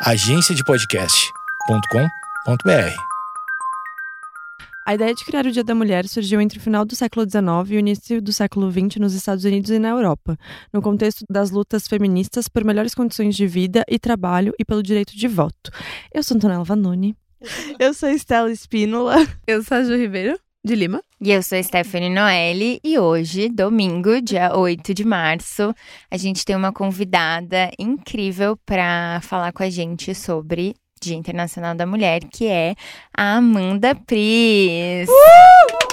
agenciadepodcast.com.br. A ideia de criar o Dia da Mulher surgiu entre o final do século XIX e o início do século XX nos Estados Unidos e na Europa, no contexto das lutas feministas por melhores condições de vida e trabalho e pelo direito de voto. Eu sou Antonella Vanoni. Eu sou Estela Espínola. Eu sou a Ju Ribeiro, de Lima. E eu sou Stephanie Noelle e hoje, domingo, dia 8 de março, a gente tem uma convidada incrível para falar com a gente sobre Dia Internacional da Mulher, que é a Amanda Pris. Uh!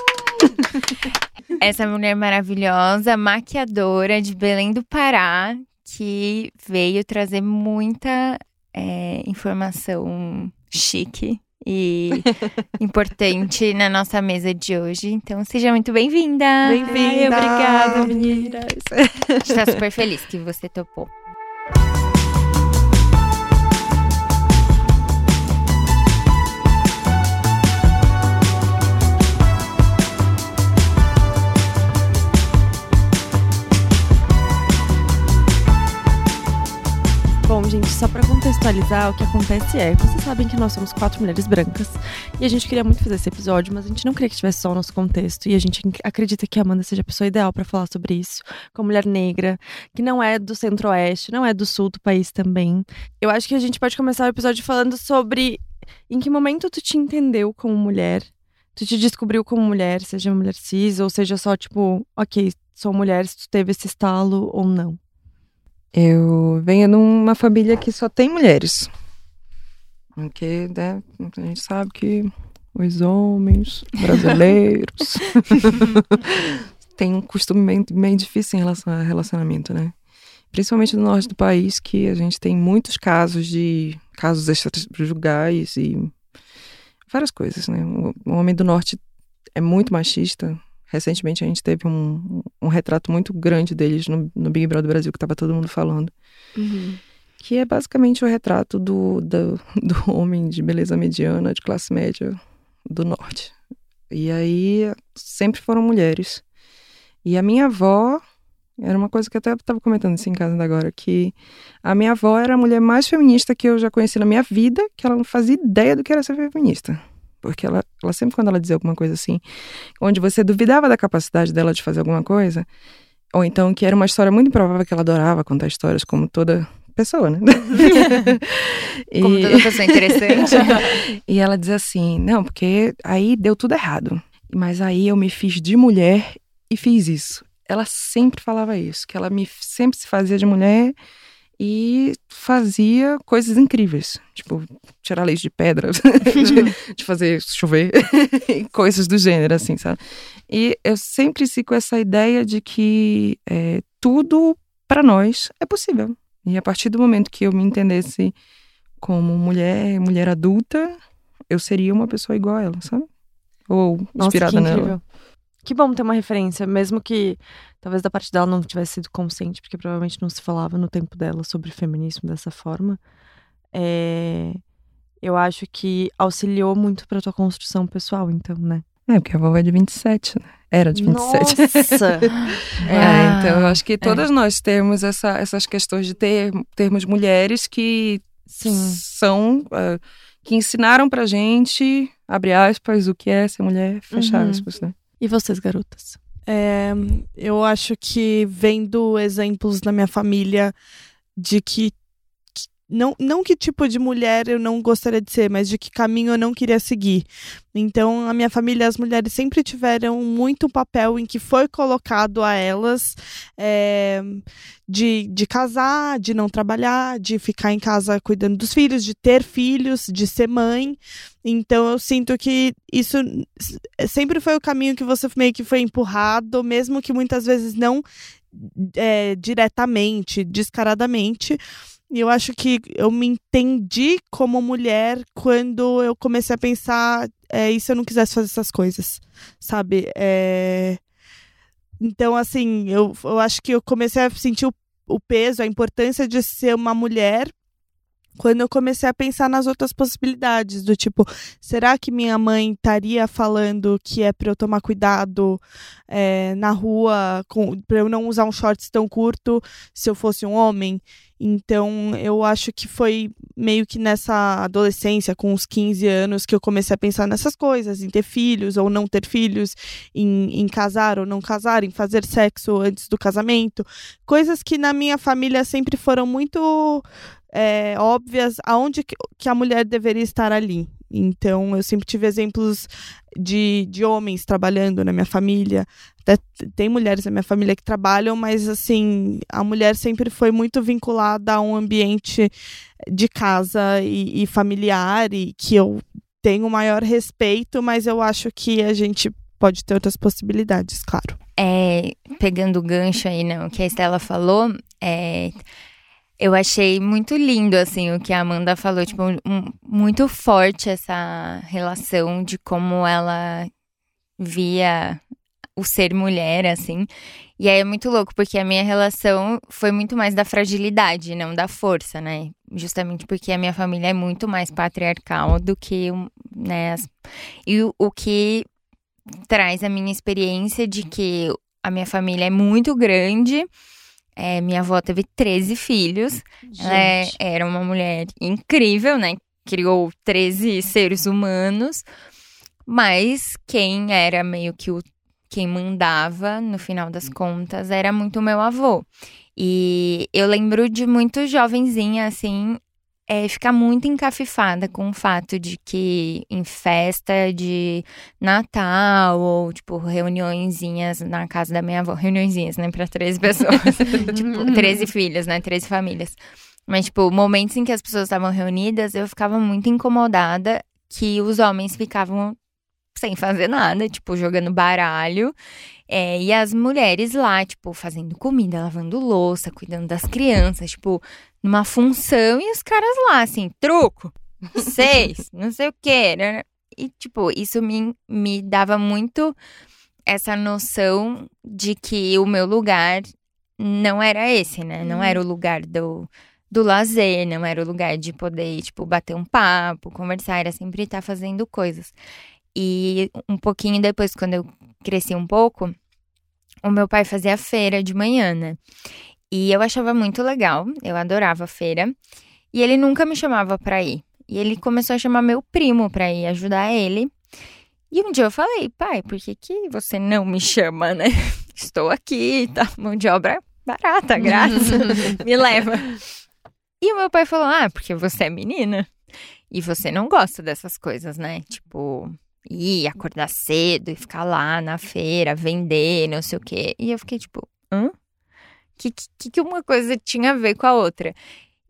Essa mulher maravilhosa, maquiadora de Belém do Pará, que veio trazer muita é, informação chique e importante na nossa mesa de hoje. Então, seja muito bem-vinda. Bem-vinda. Obrigada, meninas. A gente tá super feliz que você topou. Gente, só para contextualizar, o que acontece é, vocês sabem que nós somos quatro mulheres brancas e a gente queria muito fazer esse episódio, mas a gente não queria que tivesse só o nosso contexto e a gente acredita que a Amanda seja a pessoa ideal para falar sobre isso, como mulher negra, que não é do centro-oeste, não é do sul do país também. Eu acho que a gente pode começar o episódio falando sobre em que momento tu te entendeu como mulher, tu te descobriu como mulher, seja mulher cis ou seja só tipo, ok, sou mulher, se tu teve esse estalo ou não. Eu venho de uma família que só tem mulheres. Porque né, a gente sabe que os homens brasileiros têm um costume meio, meio difícil em relação a relacionamento, né? Principalmente no norte do país, que a gente tem muitos casos de casos extrajugais e várias coisas, né? O homem do norte é muito machista, Recentemente a gente teve um, um retrato muito grande deles no, no Big Brother Brasil, que estava todo mundo falando. Uhum. Que é basicamente o retrato do, do, do homem de beleza mediana, de classe média do norte. E aí sempre foram mulheres. E a minha avó, era uma coisa que eu até estava comentando assim em casa agora, que a minha avó era a mulher mais feminista que eu já conheci na minha vida, que ela não fazia ideia do que era ser feminista. Porque ela, ela sempre, quando ela dizia alguma coisa assim, onde você duvidava da capacidade dela de fazer alguma coisa, ou então que era uma história muito improvável que ela adorava contar histórias, como toda pessoa, né? e... Como toda pessoa interessante. e ela dizia assim: não, porque aí deu tudo errado. Mas aí eu me fiz de mulher e fiz isso. Ela sempre falava isso, que ela me sempre se fazia de mulher e fazia coisas incríveis, tipo tirar leite de pedra, de, de, fazer chover, coisas do gênero, assim, sabe? E eu sempre sigo essa ideia de que é, tudo para nós é possível. E a partir do momento que eu me entendesse como mulher, mulher adulta, eu seria uma pessoa igual a ela, sabe? Ou inspirada Nossa, nela. Que bom ter uma referência, mesmo que talvez da parte dela não tivesse sido consciente, porque provavelmente não se falava no tempo dela sobre feminismo dessa forma. É... Eu acho que auxiliou muito pra tua construção pessoal, então, né? É, porque a vovó é de 27, né? Era de 27. Nossa! é, ah, então eu acho que todas é. nós temos essa, essas questões de ter, termos mulheres que Sim. são. Uh, que ensinaram pra gente, abre aspas, o que é ser mulher, fecha Uhum. aspas, né? E vocês, garotas? É, eu acho que vendo exemplos na minha família de que não, não que tipo de mulher eu não gostaria de ser, mas de que caminho eu não queria seguir. Então, a minha família, as mulheres sempre tiveram muito papel em que foi colocado a elas é, de, de casar, de não trabalhar, de ficar em casa cuidando dos filhos, de ter filhos, de ser mãe. Então, eu sinto que isso sempre foi o caminho que você meio que foi empurrado, mesmo que muitas vezes não é, diretamente, descaradamente. E eu acho que eu me entendi como mulher quando eu comecei a pensar é, e se eu não quisesse fazer essas coisas, sabe? É... Então, assim, eu, eu acho que eu comecei a sentir o, o peso, a importância de ser uma mulher quando eu comecei a pensar nas outras possibilidades, do tipo, será que minha mãe estaria falando que é para eu tomar cuidado é, na rua, para eu não usar um shorts tão curto se eu fosse um homem? Então, eu acho que foi meio que nessa adolescência, com os 15 anos, que eu comecei a pensar nessas coisas, em ter filhos ou não ter filhos, em, em casar ou não casar, em fazer sexo antes do casamento. Coisas que na minha família sempre foram muito é, óbvias aonde que, a mulher deveria estar ali. Então, eu sempre tive exemplos de, de homens trabalhando na minha família. Até tem mulheres na minha família que trabalham, mas, assim, a mulher sempre foi muito vinculada a um ambiente de casa e, e familiar e que eu tenho maior respeito, mas eu acho que a gente pode ter outras possibilidades, claro. É, pegando o gancho aí, não, que a Estela falou, é, eu achei muito lindo, assim, o que a Amanda falou. Tipo, um, muito forte essa relação de como ela via o ser mulher, assim. E aí é muito louco, porque a minha relação foi muito mais da fragilidade, não da força, né? Justamente porque a minha família é muito mais patriarcal do que, né? E o que traz a minha experiência de que a minha família é muito grande é, minha avó teve 13 filhos. Ela é, era uma mulher incrível, né? Criou 13 seres humanos. Mas quem era meio que o quem mandava, no final das contas, era muito meu avô. E eu lembro de muito jovenzinha, assim, é ficar muito encafifada com o fato de que em festa de Natal ou, tipo, reuniõezinhas na casa da minha avó, reuniõezinhas, né, para 13 pessoas, tipo, 13 filhos, né, 13 famílias. Mas, tipo, momentos em que as pessoas estavam reunidas, eu ficava muito incomodada que os homens ficavam sem fazer nada, tipo, jogando baralho. É, e as mulheres lá, tipo, fazendo comida, lavando louça, cuidando das crianças, tipo, numa função e os caras lá, assim, truco, seis, não sei o quê. Né? E, tipo, isso me, me dava muito essa noção de que o meu lugar não era esse, né? Não era o uhum. lugar do, do lazer, não era o lugar de poder, tipo, bater um papo, conversar, era sempre estar fazendo coisas. E um pouquinho depois, quando eu cresci um pouco, o meu pai fazia feira de manhã, né? E eu achava muito legal, eu adorava a feira. E ele nunca me chamava pra ir. E ele começou a chamar meu primo pra ir ajudar ele. E um dia eu falei, pai, por que, que você não me chama, né? Estou aqui, tá? Mão de obra barata, grátis. me leva. E o meu pai falou, ah, porque você é menina. E você não gosta dessas coisas, né? Tipo, ir acordar cedo e ficar lá na feira, vender, não sei o quê. E eu fiquei tipo, hã? que, que, que uma coisa tinha a ver com a outra.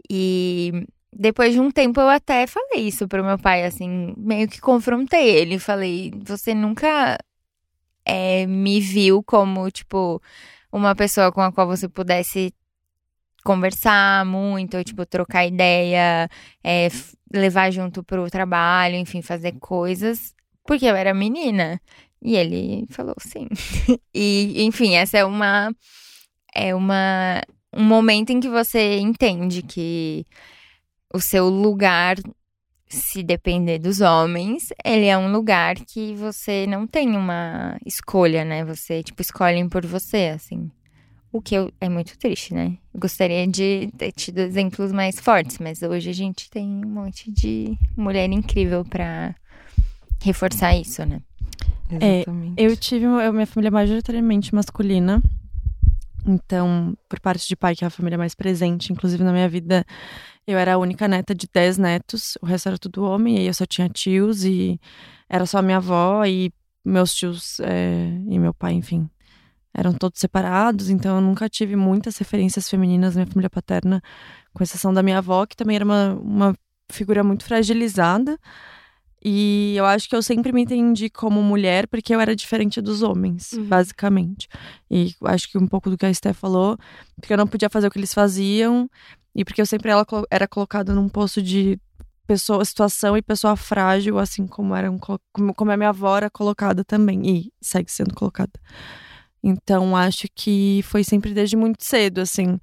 E depois de um tempo eu até falei isso pro meu pai, assim, meio que confrontei ele. Falei, você nunca é, me viu como, tipo, uma pessoa com a qual você pudesse conversar muito, tipo, trocar ideia, é, levar junto pro trabalho, enfim, fazer coisas, porque eu era menina. E ele falou sim. e, enfim, essa é uma é uma, um momento em que você entende que o seu lugar, se depender dos homens, ele é um lugar que você não tem uma escolha, né? Você, tipo, escolhem por você, assim. O que eu, é muito triste, né? Eu gostaria de ter tido exemplos mais fortes, mas hoje a gente tem um monte de mulher incrível para reforçar isso, né? É, eu tive eu, minha família é majoritariamente masculina. Então, por parte de pai, que é a família mais presente, inclusive na minha vida, eu era a única neta de 10 netos, o resto era tudo homem, e aí eu só tinha tios, e era só minha avó, e meus tios é, e meu pai, enfim, eram todos separados, então eu nunca tive muitas referências femininas na minha família paterna, com exceção da minha avó, que também era uma, uma figura muito fragilizada. E eu acho que eu sempre me entendi como mulher porque eu era diferente dos homens, uhum. basicamente. E acho que um pouco do que a Esté falou, porque eu não podia fazer o que eles faziam e porque eu sempre era colocada num posto de pessoa, situação e pessoa frágil, assim como era um, como, como a minha avó era colocada também e segue sendo colocada. Então acho que foi sempre desde muito cedo, assim.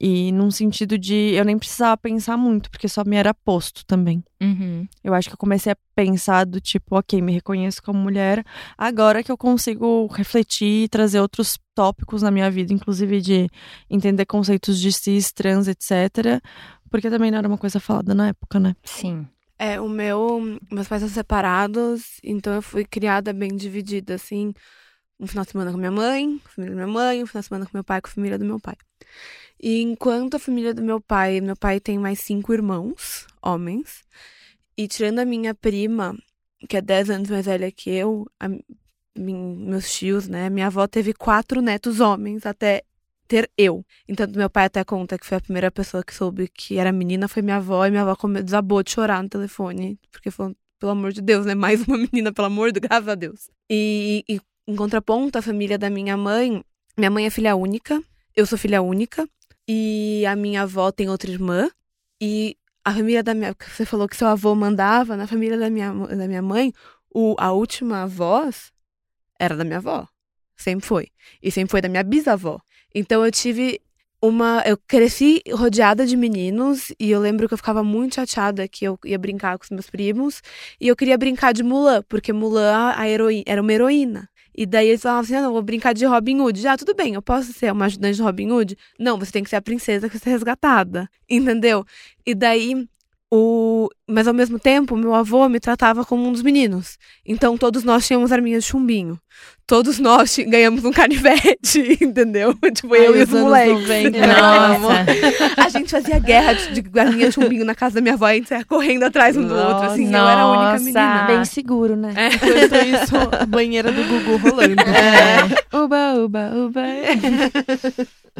E num sentido de eu nem precisava pensar muito, porque só me era posto também. Uhum. Eu acho que eu comecei a pensar do tipo, ok, me reconheço como mulher, agora que eu consigo refletir e trazer outros tópicos na minha vida, inclusive de entender conceitos de cis, trans, etc. Porque também não era uma coisa falada na época, né? Sim. É, o meu. Meus pais são separados, então eu fui criada bem dividida, assim. Um final de semana com minha mãe, família da minha mãe, um final de semana com meu pai, com a família do meu pai. E enquanto a família do meu pai, meu pai tem mais cinco irmãos, homens. E tirando a minha prima, que é 10 anos mais velha que eu, a, min- meus tios, né? Minha avó teve quatro netos homens até ter eu. Então, meu pai até conta que foi a primeira pessoa que soube que era menina, foi minha avó, e minha avó desabou de chorar no telefone, porque falou, pelo amor de Deus, né? Mais uma menina, pelo amor de graças a Deus. E, e em contraponto, a família da minha mãe, minha mãe é filha única, eu sou filha única, e a minha avó tem outra irmã, e a família da minha. Você falou que seu avô mandava, na família da minha, da minha mãe, o, a última voz era da minha avó. Sempre foi. E sempre foi da minha bisavó. Então eu tive uma. Eu cresci rodeada de meninos e eu lembro que eu ficava muito chateada que eu ia brincar com os meus primos e eu queria brincar de Mulan, porque Mulan a heroína, era uma heroína. E daí eles falavam assim: ah, não, vou brincar de Robin Hood. Já, tudo bem, eu posso ser uma ajudante de Robin Hood? Não, você tem que ser a princesa que vai ser resgatada. Entendeu? E daí. O... Mas ao mesmo tempo, meu avô me tratava como um dos meninos. Então todos nós tínhamos arminhas de chumbinho. Todos nós ti- ganhamos um canivete, entendeu? Tipo, eu Ai, é os e os moleques. 90. Nossa. A gente fazia guerra de, de arminha de chumbinho na casa da minha avó e a gente saia correndo atrás um do outro. Assim, eu era a única Nossa. menina. Bem seguro, né? Enquanto isso, banheira do Gugu rolando. Uba, uba, uba.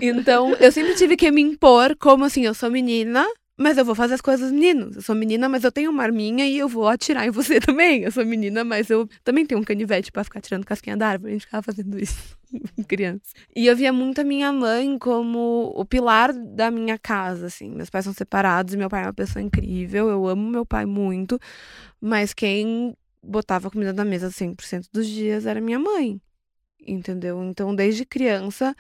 Então, eu sempre tive que me impor como assim, eu sou menina, mas eu vou fazer as coisas meninos. Eu sou menina, mas eu tenho uma arminha e eu vou atirar em você também. Eu sou menina, mas eu também tenho um canivete pra ficar tirando casquinha da árvore. A gente ficava fazendo isso, criança. E eu via muito a minha mãe como o pilar da minha casa, assim. Meus pais são separados meu pai é uma pessoa incrível. Eu amo meu pai muito, mas quem botava comida na mesa 100% dos dias era minha mãe. Entendeu? Então, desde criança,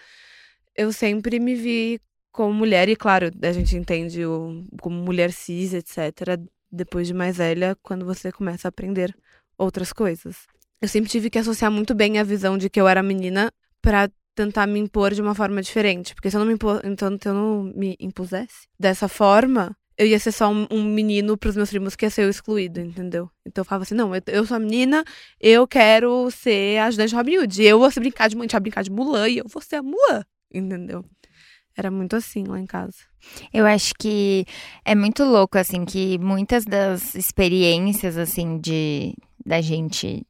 eu sempre me vi como mulher, e claro, a gente entende o, como mulher cis, etc., depois de mais velha, quando você começa a aprender outras coisas. Eu sempre tive que associar muito bem a visão de que eu era menina pra tentar me impor de uma forma diferente. Porque se eu não me, impo- então, se eu não me impusesse dessa forma, eu ia ser só um, um menino pros meus primos que ia ser o excluído, entendeu? Então eu falava assim, não, eu, eu sou a menina, eu quero ser a ajudante de Robin Hood. Eu vou ser brincar de, gente vai brincar de Mulan e eu vou ser a Mulan, entendeu? Era muito assim lá em casa. Eu acho que é muito louco, assim, que muitas das experiências, assim, de da gente,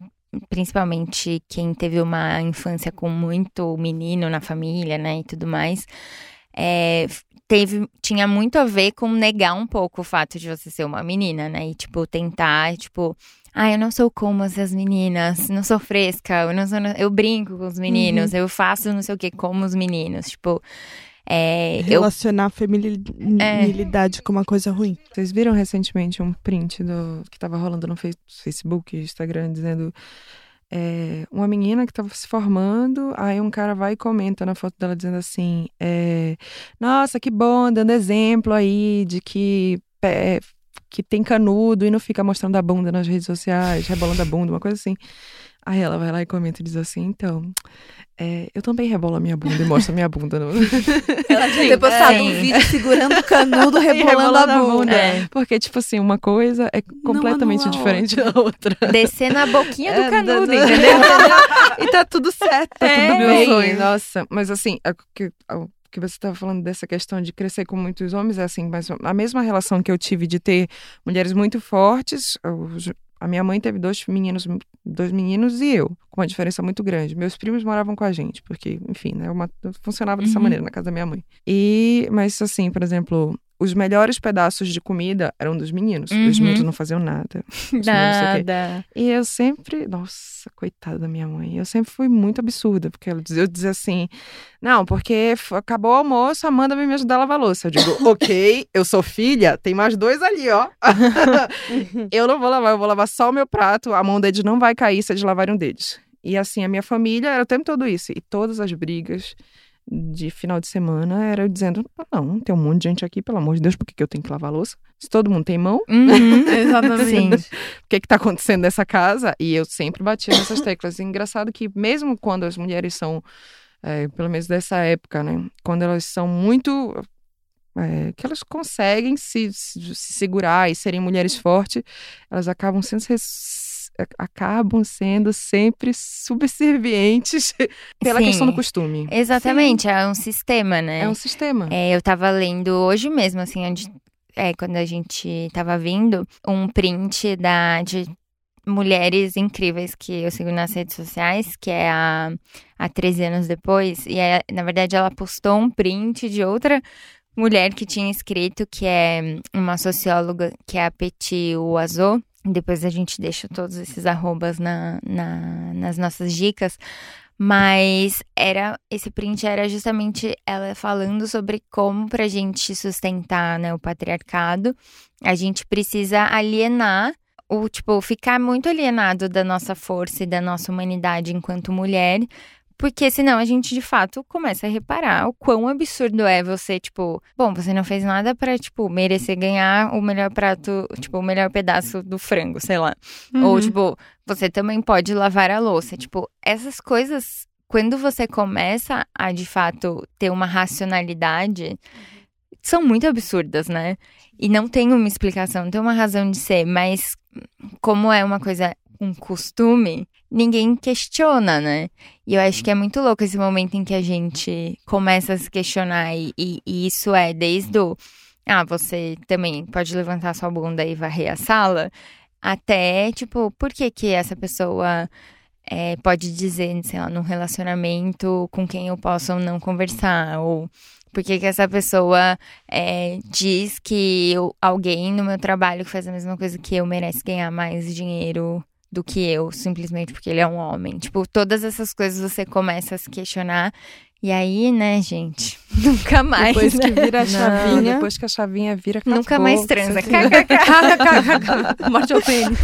principalmente quem teve uma infância com muito menino na família, né, e tudo mais, é, teve, tinha muito a ver com negar um pouco o fato de você ser uma menina, né, e, tipo, tentar, tipo... Ah, eu não sou como as meninas, não sou fresca, eu não sou, eu brinco com os meninos, eu faço não sei o que como os meninos, tipo, é, eu Relacionar a feminilidade com uma coisa ruim. Vocês viram recentemente um print do que tava rolando no Face- Facebook, Instagram, dizendo é, uma menina que tava se formando, aí um cara vai e comenta na foto dela dizendo assim, é, nossa, que bom, dando exemplo aí de que pé- que tem canudo e não fica mostrando a bunda nas redes sociais, rebolando a bunda, uma coisa assim. Aí ela vai lá e comenta e diz assim, então, é, eu também rebolo a minha bunda e mostro a minha bunda no, Ela tinha ter postado um Sim. vídeo segurando o canudo, rebolando a bunda. É. Porque, tipo assim, uma coisa é completamente diferente da outra. descer na boquinha do É, canudo, da- entendeu? e tá tudo certo, tá É. tudo Meu bem. sonho. Nossa, mas assim, é o que, que você estava falando dessa questão de crescer com muitos homens, é assim, mas a mesma relação que eu tive de ter mulheres muito fortes, os- a minha mãe teve dois meninos, dois meninos e eu, com uma diferença muito grande. Meus primos moravam com a gente, porque, enfim, né, uma, funcionava dessa Uhum. maneira na casa da minha mãe. E, mas assim, por exemplo, os melhores pedaços de comida eram dos meninos. Os Uhum. meninos não faziam nada. Os meninos não o quê. Nada. E eu sempre, nossa, coitada da minha mãe, eu sempre fui muito absurda, porque ela dizia- eu dizia assim, não, porque acabou o almoço, Amanda vem me ajudar a lavar a louça. Eu digo, ok, eu sou filha, tem mais dois ali, ó. eu não vou lavar, eu vou lavar só o meu prato, a mão deles não vai cair se eles lavarem um deles. E assim, a minha família era o tempo todo isso, e todas as brigas de final de semana era eu dizendo: não, tem um monte de gente aqui, pelo amor de Deus, por que, que eu tenho que lavar a louça? Se todo mundo tem mão, Uhum. Exatamente. Sim. o que está acontecendo nessa casa? E eu sempre batia nessas teclas. E engraçado que mesmo quando as mulheres são, é, pelo menos dessa época, né? Quando elas são muito... é, que elas conseguem se, se se segurar e serem mulheres fortes, elas acabam sendo acabam sendo sempre subservientes pela Sim. questão do costume. Exatamente, é um sistema, né? É um sistema. É, eu tava lendo hoje mesmo, assim, onde, é, quando a gente tava vindo, um print da, de mulheres incríveis que eu sigo nas redes sociais, que é a, a 13 anos depois. E é, na verdade ela postou um print de outra mulher que tinha escrito, que é uma socióloga, que é a Petit Oiseau. Depois a gente deixa todos esses arrobas na, na- nas nossas dicas. Mas era esse print era justamente ela falando sobre como pra gente sustentar né, o patriarcado, a gente precisa alienar o tipo ficar muito alienado da nossa força e da nossa humanidade enquanto mulher, porque senão a gente de fato começa a reparar o quão absurdo é você, tipo, bom, você não fez nada pra, tipo, merecer ganhar o melhor prato, tipo, o melhor pedaço do frango, sei lá. Uhum. Ou, tipo, você também pode lavar a louça. Tipo, essas coisas, quando você começa a, de fato, ter uma racionalidade, são muito absurdas, né? E não tem uma explicação, não tem uma razão de ser, mas como é uma coisa, um costume, ninguém questiona, né? E eu acho que é muito louco esse momento em que a gente começa a se questionar, e, e- e isso é desde o. Ah, você também pode levantar sua bunda e varrer a sala, até, tipo, por que que essa pessoa é, pode dizer, sei lá, num relacionamento com quem eu posso ou não conversar, ou por que que essa pessoa é, diz que eu- alguém no meu trabalho que faz a mesma coisa que eu merece ganhar mais dinheiro do que eu, simplesmente porque ele é um homem. Tipo, todas essas coisas você começa a se questionar. E aí, né, gente, nunca mais. Depois né? que vira a Não, chavinha. depois que a chavinha vira, acabou. Nunca mais transa. Morte ao pênis.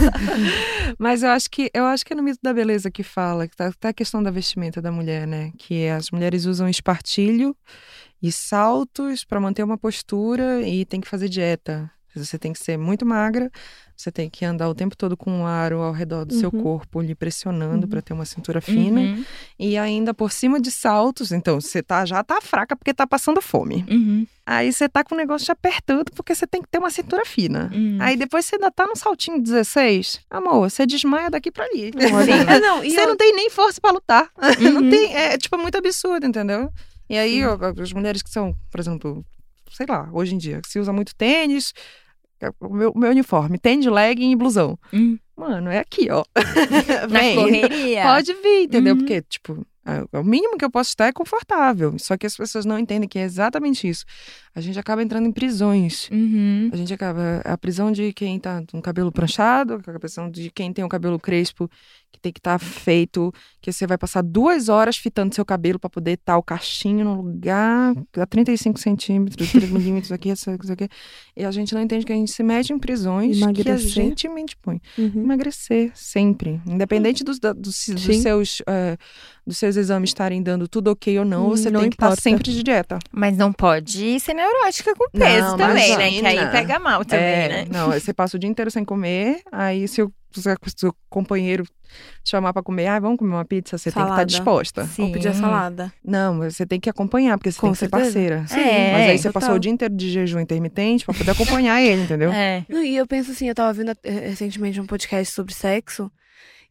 Mas eu acho que eu acho que é no mito da beleza que fala, que tá, tá a questão da vestimenta da mulher, né? Que as mulheres usam espartilho e saltos para manter uma postura e tem que fazer dieta. Você tem que ser muito magra, você tem que andar o tempo todo com um aro ao redor do seu Uhum. corpo, lhe pressionando para ter uma cintura fina. Uhum, E ainda por cima de saltos, então você tá, já tá fraca porque tá passando fome. uhum, Aí você tá com o negócio te apertando porque você tem que ter uma cintura fina. uhum. Aí depois você ainda tá no saltinho 16. Amor, você desmaia daqui pra ali. É, não, Você eu- não tem nem força pra lutar. Não Uhum. tem, é tipo muito absurdo, entendeu? E aí ó, as mulheres que são, por exemplo, sei lá, hoje em dia, que se usa muito tênis, é o meu, meu uniforme, tênis, legging e blusão. Hum. Mano, é aqui, ó. Na Vem. correria. Pode vir, entendeu? Uhum. Porque, tipo, é- o mínimo que eu posso estar é confortável. Só que as pessoas não entendem que é exatamente isso. A gente acaba entrando em prisões. Uhum. A gente acaba. A prisão de quem tá com o cabelo pranchado, a prisão de quem tem o cabelo crespo, que tem que estar feito, que você vai passar duas horas fitando seu cabelo para poder estar o cachinho no lugar, a 35 centímetros, 3 milímetros aqui, isso aqui. E a gente não entende que a gente se mete em prisões que a Emagrecer. gente mente põe. Uhum. Emagrecer, dos, Independente dos, dos, dos seus, eh, dos seus exames estarem dando tudo ok ou não, você não tem que estar importa. sempre de dieta. Mas não pode ser neurótica com peso Não, também, né? Que aí pega mal também, É, né? Não, você passa o dia inteiro sem comer, aí se o se o seu companheiro te chamar pra comer, ah, vamos comer uma pizza, você tem que Salada. estar disposta. Vou pedir a Sim. salada. Não, você tem que acompanhar, porque você Com tem que ser certeza. parceira. É, mas aí você total. passou o dia inteiro de jejum intermitente pra poder acompanhar ele, entendeu? É. Não, e eu penso assim, eu tava vendo eh, recentemente um podcast sobre sexo,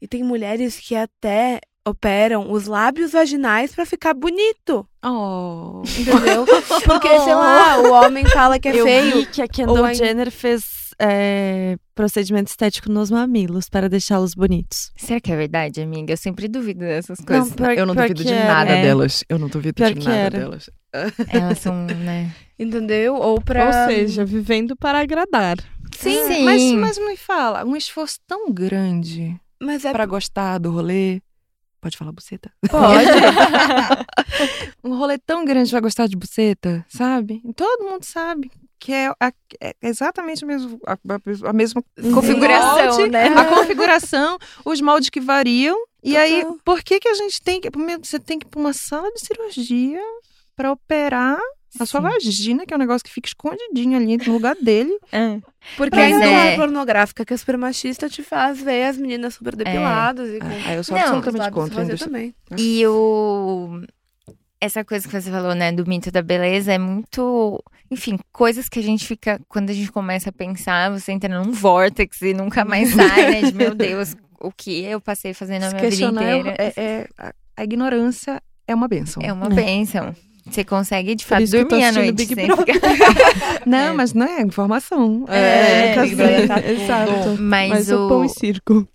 e tem mulheres que até operam os lábios vaginais pra ficar bonito, Oh. entendeu? Porque, sei lá, o homem fala que é Eu feio. vi que a Kendall a- Jenner fez é, procedimento estético nos mamilos para deixá-los bonitos. Será que é verdade, amiga? Eu sempre duvido dessas coisas. pior- Eu não duvido de era. nada É. delas. Eu não duvido Pior de nada era. delas. Elas são, né? Entendeu? Ou pra. Ou seja, vivendo para agradar. Sim, sim. Mas, mas me fala, um esforço tão grande Mas é pra gostar do rolê. Pode falar buceta? Pode. um rolê tão grande pra gostar de buceta, sabe? Todo mundo sabe que é, a- é exatamente a mesma, a, a- mesma Configuração, molde, né? A configuração, os moldes que variam. E aí, Total. por que que a gente tem que... Você tem que ir pra uma sala de cirurgia pra operar a sua vagina, que é um negócio que fica escondidinho ali no lugar dele. É. Porque ainda é- é pornográfica que é super machista te faz ver as meninas super depiladas e com Ah, eu sou Não, absolutamente contra. indústria. também. E o. Essa coisa que você falou, né, do mito da beleza é muito. Enfim, coisas que a gente fica. Quando a gente começa a pensar, você entra num vórtex e nunca mais sai, né? De meu Deus, o que eu passei fazendo a minha vida é- inteira. é, é- a, ignorância é uma benção. É uma É. Você consegue, de fato, dormir à noite. Big Brother. Não, É. mas não é informação. É, Big Brother tá. Exato. Mas, Mas o... o pão e circo.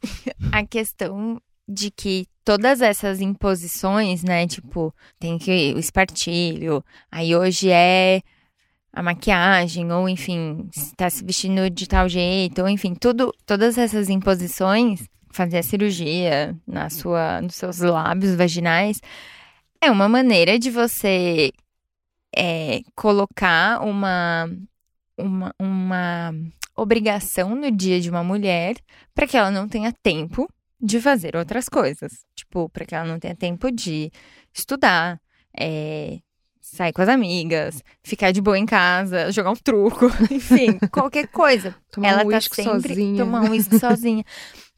a questão de que todas essas imposições, né, tipo, tem que o espartilho, aí hoje é a maquiagem, ou enfim, está se vestindo de tal jeito, ou enfim, tudo, todas essas imposições, fazer a cirurgia na sua, nos seus lábios vaginais, é uma maneira de você é, colocar uma, uma, uma obrigação no dia de uma mulher para que ela não tenha tempo de fazer outras coisas. Tipo, para que ela não tenha tempo de estudar, é, sair com as amigas, ficar de boa em casa, jogar um truco, enfim, qualquer coisa. Tomar ela um tá sempre sozinha. tomar um uísque sozinha.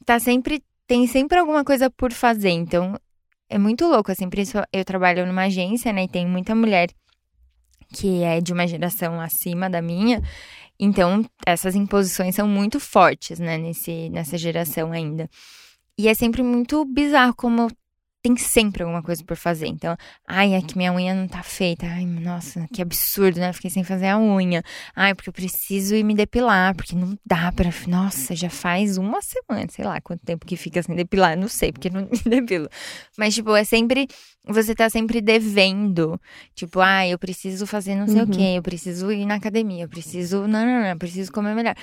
Tá sempre tem sempre alguma coisa por fazer. Então, é muito louco assim, por isso eu trabalho numa agência, né, e tem muita mulher que é de uma geração acima da minha. Então, essas imposições são muito fortes, né, nesse, nessa geração ainda. E é sempre muito bizarro como tem sempre alguma coisa por fazer. Então, ai, é que minha unha não tá feita. Ai, nossa, que absurdo, né? Fiquei sem fazer a unha. Ai, porque eu preciso ir me depilar, porque não dá pra. Nossa, já faz uma semana, sei lá quanto tempo que fica sem depilar. Não sei, porque não me depilo. Mas, tipo, é sempre. Você tá sempre devendo. Tipo, ai, eu preciso fazer não sei o Uhum. quê, eu preciso ir na academia, eu preciso. Não, não, não, eu preciso comer melhor.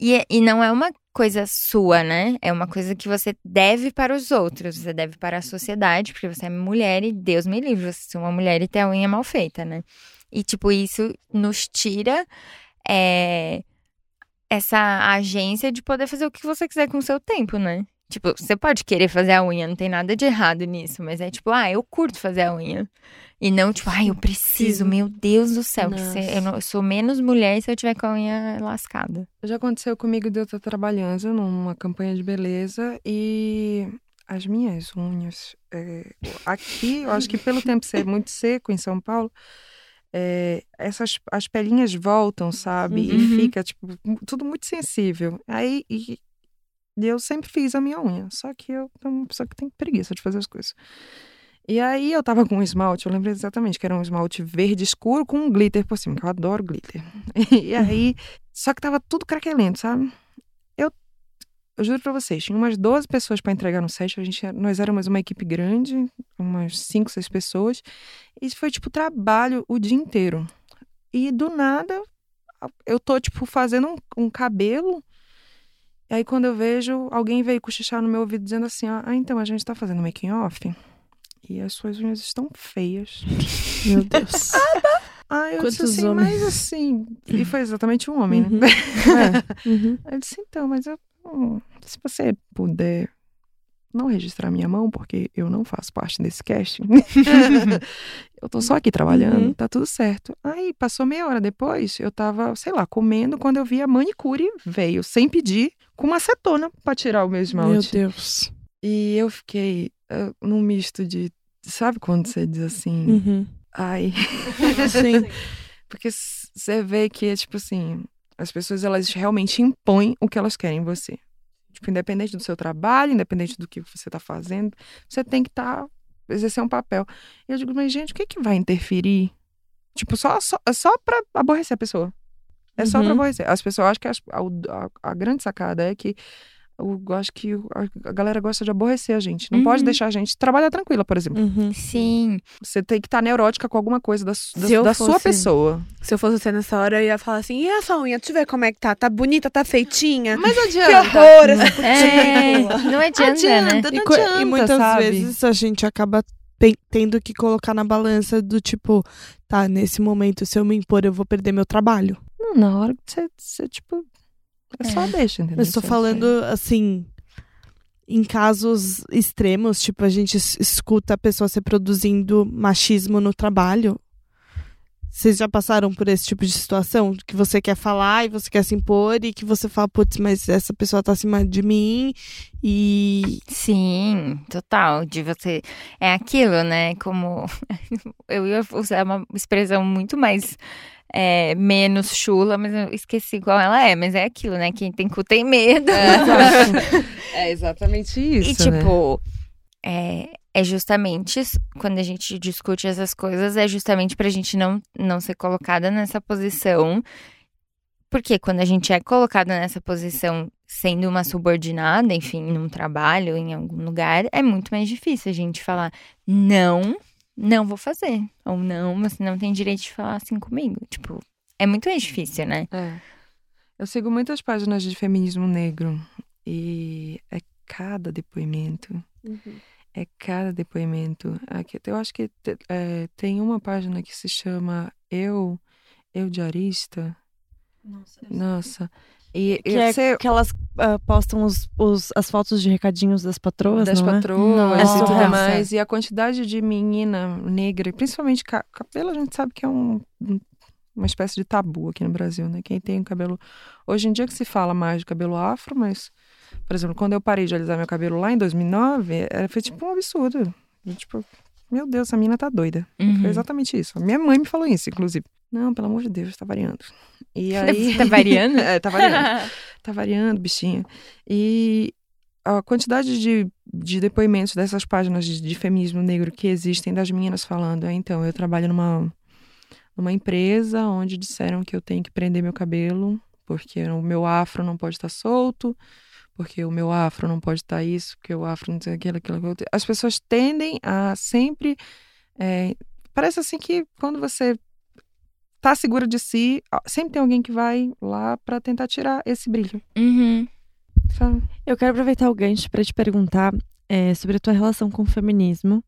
E, e não é uma coisa sua, né? É uma coisa que você deve para os outros. Você deve para a sociedade, porque você é mulher e Deus me livre, você é uma mulher e tem a unha mal feita, né? E, tipo, isso nos tira é, essa agência de poder fazer o que você quiser com o seu tempo, né? Tipo, você pode querer fazer a unha, não tem nada de errado nisso, mas é tipo, ah, eu curto fazer a unha. E não, tipo, ai, eu preciso, Sim. meu Deus do céu, que se- eu, não- eu sou menos mulher se eu tiver com a unha lascada. Já aconteceu comigo de eu estar trabalhando numa campanha de beleza e as minhas unhas. é, aqui, eu acho que pelo tempo ser muito seco em São Paulo, é, essas as pelinhas voltam, sabe? Uhum. E fica, tipo, tudo muito sensível. Aí e, e eu sempre fiz a minha unha. Só que eu sou uma pessoa que tem preguiça de fazer as coisas. E aí eu tava com um esmalte, eu lembro exatamente que era um esmalte verde escuro com um glitter por cima, que eu adoro glitter. E aí, só que tava tudo craquelento, sabe? Eu, eu juro pra vocês, tinha umas 12 pessoas pra entregar no set, a gente, nós éramos uma equipe grande, umas 5, 6 pessoas, e foi tipo trabalho o dia inteiro. E do nada, eu tô tipo fazendo um, um cabelo, e aí quando eu vejo, alguém veio cochichar no meu ouvido dizendo assim, ah, então a gente tá fazendo making off. E as suas unhas estão feias. Meu Deus. Ah, eu disse Quantos assim, homens? mas assim. E foi exatamente um homem, Uhum. né? É. Uhum. Eu disse, então, mas eu. hum, Se você puder não registrar minha mão, porque eu não faço parte desse casting. eu tô só aqui trabalhando, Uhum. tá tudo certo. Aí, passou meia hora depois, eu tava, sei lá, comendo, quando eu vi a manicure veio, sem pedir, com uma acetona pra tirar o meu Meu esmalte. Deus. E eu fiquei eh, num misto de. Sabe quando você diz assim, Uhum. ai. Sim. Porque você vê que, tipo assim, as pessoas elas realmente impõem o que elas querem em você. Tipo, independente do seu trabalho, independente do que você tá fazendo, você tem que estar, tá, exercer um papel. E eu digo, mas gente, o que que vai interferir? Tipo, só, só, é só pra aborrecer a pessoa. É só Uhum. aborrecer. As pessoas, acho que a, a, a grande sacada é que eu acho que a, galera gosta de aborrecer a gente. Não pode Uhum. deixar a gente trabalhar tranquila, por exemplo. Uhum. Sim. Você tem que estar neurótica com alguma coisa da, da, da sua fosse- pessoa. Se eu fosse você nessa hora, eu ia falar assim: e a sua unha? Deixa eu ver como é que tá. Tá bonita, tá feitinha? Mas que adianta. horror! essa É, não adianta, né? Adianta, não E, co- adianta, e muitas sabe? vezes a gente acaba tendo que colocar na balança do tipo, tá, nesse momento, se eu me impor, eu vou perder meu trabalho. Não, na hora que você, você tipo. É só deixa, entendeu? Eu estou falando, assim, em casos extremos, tipo, a gente es- escuta a pessoa se produzindo machismo no trabalho. Vocês já passaram por esse tipo de situação? Que você quer falar e você quer se impor e que você fala, putz, mas essa pessoa tá acima de mim e. Sim, total. De você. É aquilo, né? Como. eu ia usar uma expressão muito mais. É, menos chula, mas eu esqueci qual ela é. Mas é aquilo, né? Quem tem cu tem medo. É exatamente isso. E, tipo, é, é justamente quando a gente discute essas coisas, é justamente pra gente não, não ser colocada nessa posição. Porque quando a gente é colocada nessa posição sendo uma subordinada, enfim, num trabalho, em algum lugar, é muito mais difícil a gente falar não, não vou fazer. Ou não, você não tem direito de falar assim comigo. Tipo, é muito difícil, né? É. Eu sigo muitas páginas de feminismo negro e é cada depoimento. É cada depoimento. Aqui, eu acho que é, tem uma página que se chama Eu, Eu Diarista. Nossa. E, Que é que elas ah, postam os, os- as fotos de recadinhos das patroas, das não é? patroas Nossa. e tudo mais. E a quantidade de menina negra, principalmente ca- cabelo, a gente sabe que é um, um- uma espécie de tabu aqui no Brasil, né? Quem tem cabelo. Hoje em dia que se fala mais de cabelo afro, mas, por exemplo, quando eu parei de alisar meu cabelo lá em 2009, era, foi tipo um absurdo. E, tipo, meu Deus, essa menina tá doida. Uhum. Foi exatamente isso. Minha mãe me falou isso, inclusive. Não, pelo amor de Deus, tá variando. E aí. Tá variando? é, tá variando tá variando, bichinha. E a quantidade de, de depoimentos dessas páginas de, de feminismo negro que existem das meninas falando, "Ah, então, eu trabalho numa, numa empresa onde disseram que eu tenho que prender meu cabelo, porque o meu afro não pode estar solto, porque o meu afro não pode estar isso, porque o afro não sei aquilo, aquilo, aquilo. As pessoas tendem a sempre. é, parece assim que quando você tá segura de si, sempre tem alguém que vai lá pra tentar tirar esse brilho. Uhum. sabe? Eu quero aproveitar o gancho para te perguntar é, sobre a tua relação com o feminismo.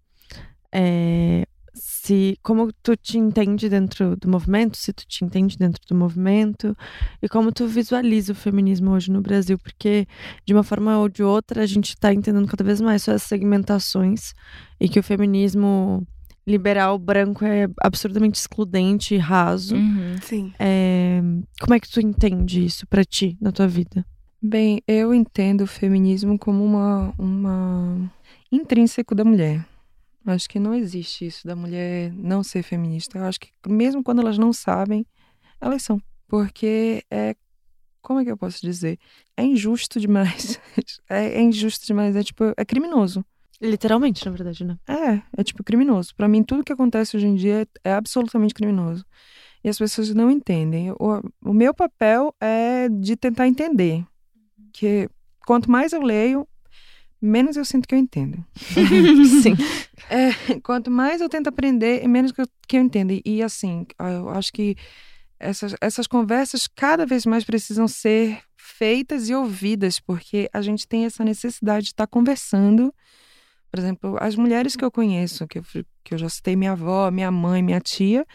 É, se como tu te entende dentro do movimento, se tu te entende dentro do movimento e como tu visualiza o feminismo hoje no Brasil, porque de uma forma ou de outra a gente está entendendo cada vez mais suas segmentações e que o feminismo liberal branco é absurdamente excludente e raso. Uhum. Sim. É, como é que tu entende isso pra ti na tua vida? Bem, eu entendo o feminismo como uma, uma intrínseco da mulher. Acho que não existe isso da mulher não ser feminista. Eu acho que mesmo quando elas não sabem, elas são. Porque é. Como é que eu posso dizer? É injusto demais. É, é injusto demais. É tipo. É criminoso. Literalmente, na verdade, né? É, é tipo criminoso. Pra mim, tudo que acontece hoje em dia é, é absolutamente criminoso. E as pessoas não entendem. O, o meu papel é de tentar entender. Que quanto mais eu leio, menos eu sinto que eu entendo. Sim. É, quanto mais eu tento aprender, menos que eu, que eu entendo. E, e, assim, eu acho que essas, essas conversas cada vez mais precisam ser feitas e ouvidas, porque a gente tem essa necessidade de estar conversando. Por exemplo, as mulheres que eu conheço, que eu, que eu já citei minha avó, minha mãe, minha tia,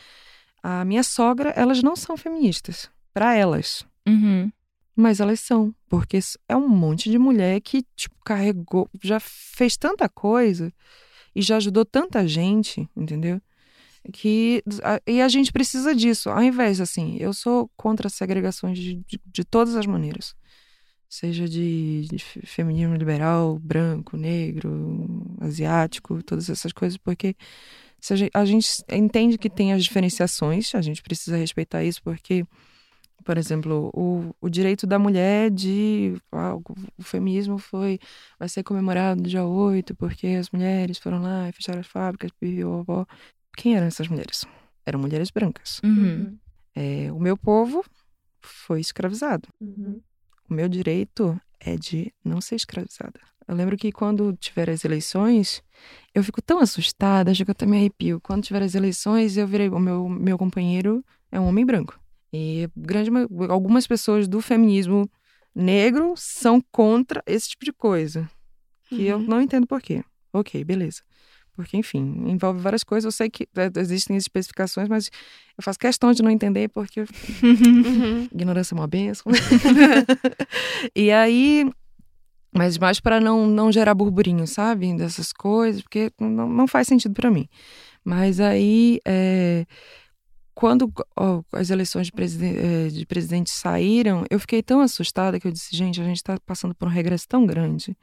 a minha sogra, elas não são feministas. Para elas. Uhum. Mas elas são, porque é um monte de mulher que, tipo, carregou, já fez tanta coisa e já ajudou tanta gente, entendeu? Que, e a gente precisa disso. Ao invés, assim, eu sou contra segregações de, de, de todas as maneiras. Seja de, de fe- feminismo liberal, branco, negro, asiático, todas essas coisas, porque se a, gente, a gente entende que tem as diferenciações, a gente precisa respeitar isso, porque por exemplo, o, o direito da mulher de. ah, o, o feminismo foi. vai ser comemorado no dia 8, porque as mulheres foram lá e fecharam as fábricas. Quem eram essas mulheres? Eram mulheres brancas. Uhum. É, o meu povo foi escravizado. O meu direito é de não ser escravizada. Eu lembro que quando tiver as eleições, eu fico tão assustada, acho que eu até me arrepio. Quando tiver as eleições, eu virei. O meu, meu companheiro é um homem branco. E grande, ma- algumas pessoas do feminismo negro são contra esse tipo de coisa. Que eu Uhum. não entendo por quê. Ok, beleza. Porque, enfim, envolve várias coisas. Eu sei que é, existem especificações, mas eu faço questão de não entender porque Uhum. ignorância é uma benção. e aí, mas mais para não, não gerar burburinho, sabe? Dessas coisas, porque não, não faz sentido para mim. Mas aí, é, quando ó, as eleições de, presiden eh, de presidente saíram, eu fiquei tão assustada que eu disse, gente, a gente está passando por um regresso tão grande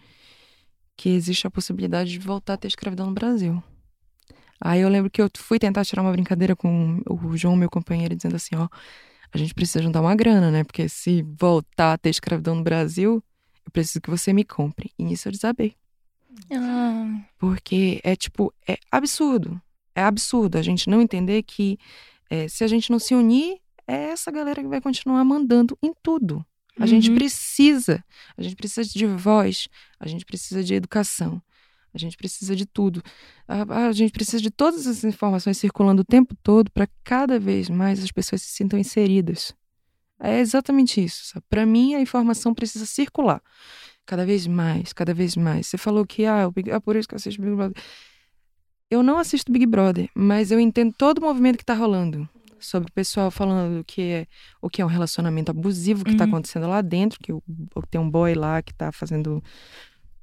que existe a possibilidade de voltar a ter escravidão no Brasil. Aí eu lembro que eu fui tentar tirar uma brincadeira com o João, meu companheiro, dizendo assim, ó, a gente precisa juntar uma grana, né? Porque se voltar a ter escravidão no Brasil, eu preciso que você me compre. E nisso eu desabei. Ah, Porque é tipo, é absurdo. É absurdo a gente não entender que é, se a gente não se unir, é essa galera que vai continuar mandando em tudo. A gente Uhum. precisa, a gente precisa de voz, a gente precisa de educação, a gente precisa de tudo. A, a gente precisa de todas essas informações circulando o tempo todo para cada vez mais as pessoas se sintam inseridas. É exatamente isso. Para mim, a informação precisa circular cada vez mais, cada vez mais. Você falou que ah, ah por isso que eu assisto Big Brother. Eu não assisto Big Brother, mas eu entendo todo o movimento que tá rolando. Sobre o pessoal falando que é o que é um relacionamento abusivo que tá Uhum. acontecendo lá dentro, que o, o- tem um boy lá que tá fazendo.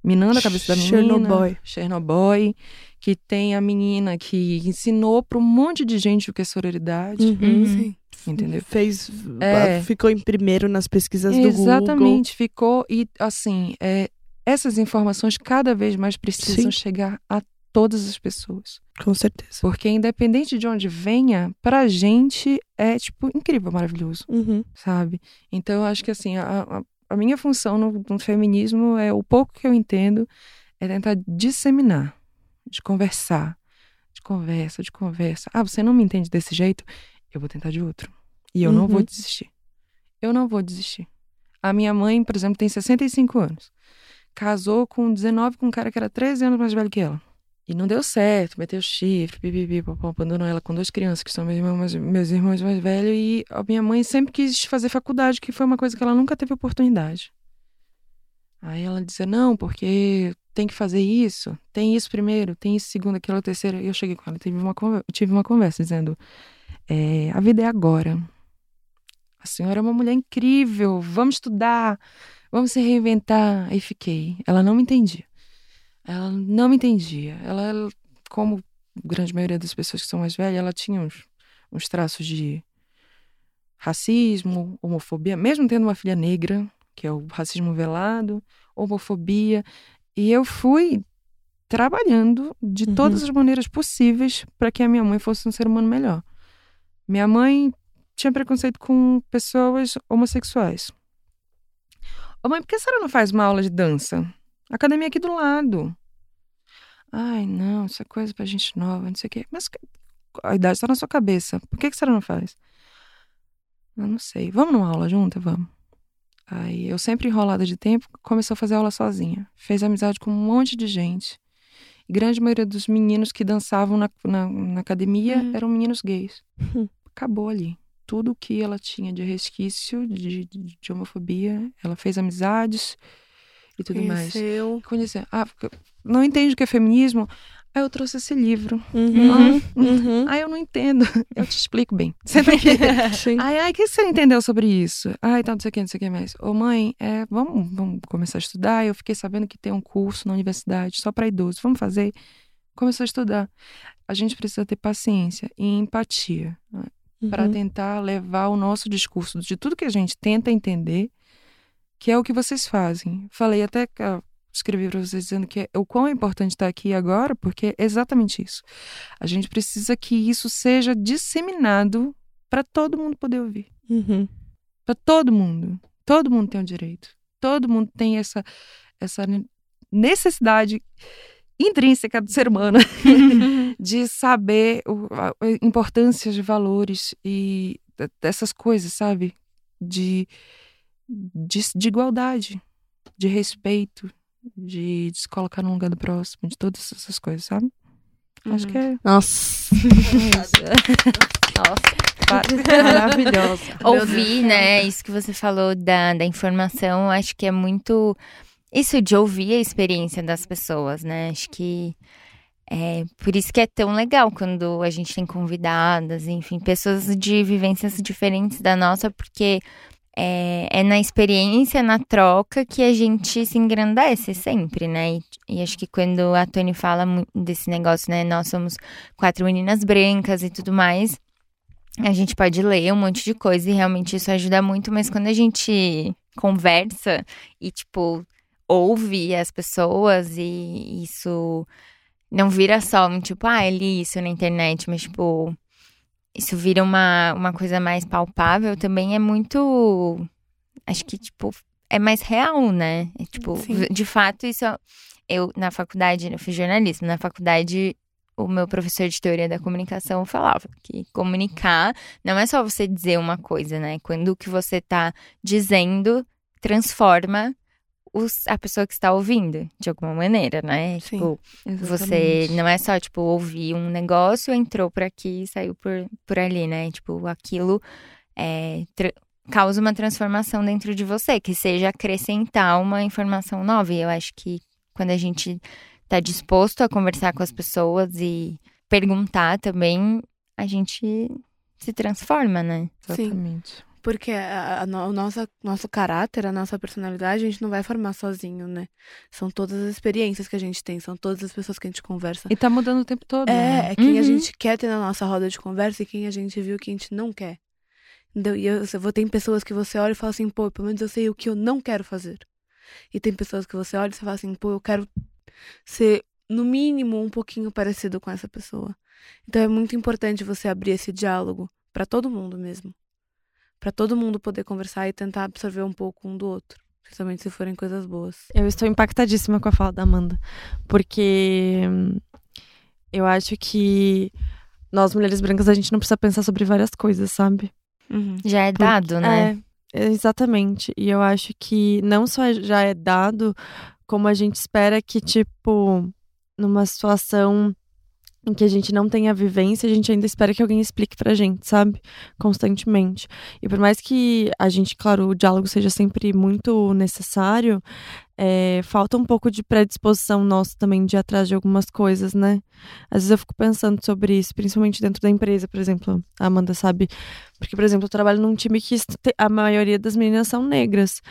minando a cabeça da menina. Chernobyl. Chernobyl. Que tem a menina que ensinou para um monte de gente o que é sororidade. Uhum. Sim. Entendeu? Fez. É. Ficou em primeiro nas pesquisas do Google. Exatamente, ficou. E assim, é, essas informações cada vez mais precisam Sim. chegar a todas as pessoas. Com certeza. Porque independente de onde venha, pra gente é, tipo, incrível, maravilhoso, Uhum. sabe? Então eu acho que assim, a, a, minha função no, no feminismo é o pouco que eu entendo é tentar disseminar, de conversar, de conversa, de conversa. Ah, você não me entende desse jeito? Eu vou tentar de outro. E eu não Uhum. vou desistir. Eu não vou desistir. A minha mãe, por exemplo, tem 65 anos. Casou com 19 com um cara que era 13 anos mais velho que ela. E não deu certo, meteu chifre, pipipi, abandonou ela com duas crianças, que são meus irmãos, meus irmãos mais velhos. E a minha mãe sempre quis fazer faculdade, que foi uma coisa que ela nunca teve oportunidade. Aí ela dizia, não, porque tem que fazer isso, tem isso primeiro, tem isso segundo, aquilo terceiro. E eu cheguei com ela, tive uma, tive uma conversa dizendo, é, a vida é agora. A senhora é uma mulher incrível, vamos estudar, vamos se reinventar. Aí fiquei. Ela não me entendia. Ela não me entendia. Ela, como a grande maioria das pessoas que são mais velhas, ela tinha uns, uns traços de racismo, homofobia, mesmo tendo uma filha negra, que é o racismo velado, homofobia. E eu fui trabalhando de Uhum. todas as maneiras possíveis para que a minha mãe fosse um ser humano melhor. Minha mãe tinha preconceito com pessoas homossexuais. Ô mãe, por que a senhora não faz uma aula de dança? Academia aqui do lado. Ai, não, isso é coisa pra gente nova, não sei o quê. Mas a idade está na sua cabeça. Por que, que a senhora não faz? Eu não sei. Vamos numa aula junta? Vamos. Aí eu sempre enrolada de tempo, começou a fazer aula sozinha. Fez amizade com um monte de gente. E grande maioria dos meninos que dançavam na, na, na academia Uhum. eram meninos gays. Hum. Acabou ali. Tudo que ela tinha de resquício de, de, de homofobia, ela fez amizades e tudo mais. Conheceu. Ah, não entende o que é feminismo? Aí eu trouxe esse livro. Uhum. Uhum. Ah, eu não entendo. Eu te explico bem. Senta aqui. Ai, ai, o que você entendeu sobre isso? Ai, tá, não sei o que, não sei o que mais. Ô, mãe, é, vamos, vamos começar a estudar. Eu fiquei sabendo que tem um curso na universidade só para idosos. Vamos fazer? Começou a estudar. A gente precisa ter paciência e empatia para Uhum. tentar levar o nosso discurso de tudo que a gente tenta entender, que é o que vocês fazem. Falei até escrevi para vocês dizendo que é o quão é importante estar aqui agora, porque é exatamente isso. A gente precisa que isso seja disseminado para todo mundo poder ouvir. Uhum. Para todo mundo. Todo mundo tem o direito. Todo mundo tem essa essa necessidade intrínseca do ser humano de saber o- a importância de valores e de- dessas coisas, sabe? De, de, de igualdade, de respeito, de, de se colocar no lugar do próximo, de todas essas coisas, sabe? Acho que é. Nossa. Maravilhosa. Ouvir, né? Isso que você falou da, da informação, acho que é muito. Isso de ouvir a experiência das pessoas, né? Acho que é por isso que é tão legal quando a gente tem convidadas, enfim, pessoas de vivências diferentes da nossa, porque é, é na experiência, na troca, que a gente se engrandece sempre, né? E, e acho que quando a Tony fala desse negócio, né? Nós somos quatro meninas brancas e tudo mais. a gente pode ler um monte de coisa e realmente isso ajuda muito, mas quando a gente conversa e, tipo, ouve as pessoas e isso não vira só um tipo, ah, eu li isso na internet, mas, tipo, isso vira uma, uma coisa mais palpável, também é muito. Acho que, tipo, é mais real, né? É, tipo, Sim. de fato, isso. Eu, na faculdade, eu fiz jornalismo, na faculdade o meu professor de teoria da comunicação falava que comunicar não é só você dizer uma coisa, né? Quando o que você tá dizendo transforma os, a pessoa que está ouvindo, de alguma maneira, né? Sim. Tipo, você não é só, tipo, ouvir um negócio, entrou por aqui e saiu por, por ali, né? Tipo, aquilo é, causa uma transformação dentro de você, que seja acrescentar uma informação nova. E eu acho que quando a gente tá disposto a conversar com as pessoas e perguntar também, a gente se transforma, né? Sim. Porque a, a o nossa, nosso caráter, a nossa personalidade, a gente não vai formar sozinho, né? São todas as experiências que a gente tem, são todas as pessoas que a gente conversa. E tá mudando o tempo todo. né? É, é quem a Uhum. gente quer ter na nossa roda de conversa e quem a gente viu que a gente não quer. Então, e eu, eu vou ter pessoas que você olha e fala assim, pô, pelo menos eu sei o que eu não quero fazer. E tem pessoas que você olha e você fala assim, pô, eu quero ser, no mínimo, um pouquinho parecido com essa pessoa. Então é muito importante você abrir esse diálogo pra todo mundo mesmo. Pra todo mundo poder conversar e tentar absorver um pouco um do outro. Principalmente se forem coisas boas. Eu estou impactadíssima com a fala da Amanda. Porque hum, eu acho que nós, mulheres brancas, a gente não precisa pensar sobre várias coisas, sabe? Uhum. Já é dado, né? É, exatamente. E eu acho que não só já é dado, como a gente espera que, tipo, numa situação em que a gente não tenha vivência, a gente ainda espera que alguém explique pra gente, sabe? Constantemente. E por mais que a gente, claro, o diálogo seja sempre muito necessário, é, falta um pouco de predisposição nossa também de ir atrás de algumas coisas, né? Às vezes eu fico pensando sobre isso, principalmente dentro da empresa, por exemplo. A Amanda sabe. Porque, por exemplo, eu trabalho num time que a maioria das meninas são negras.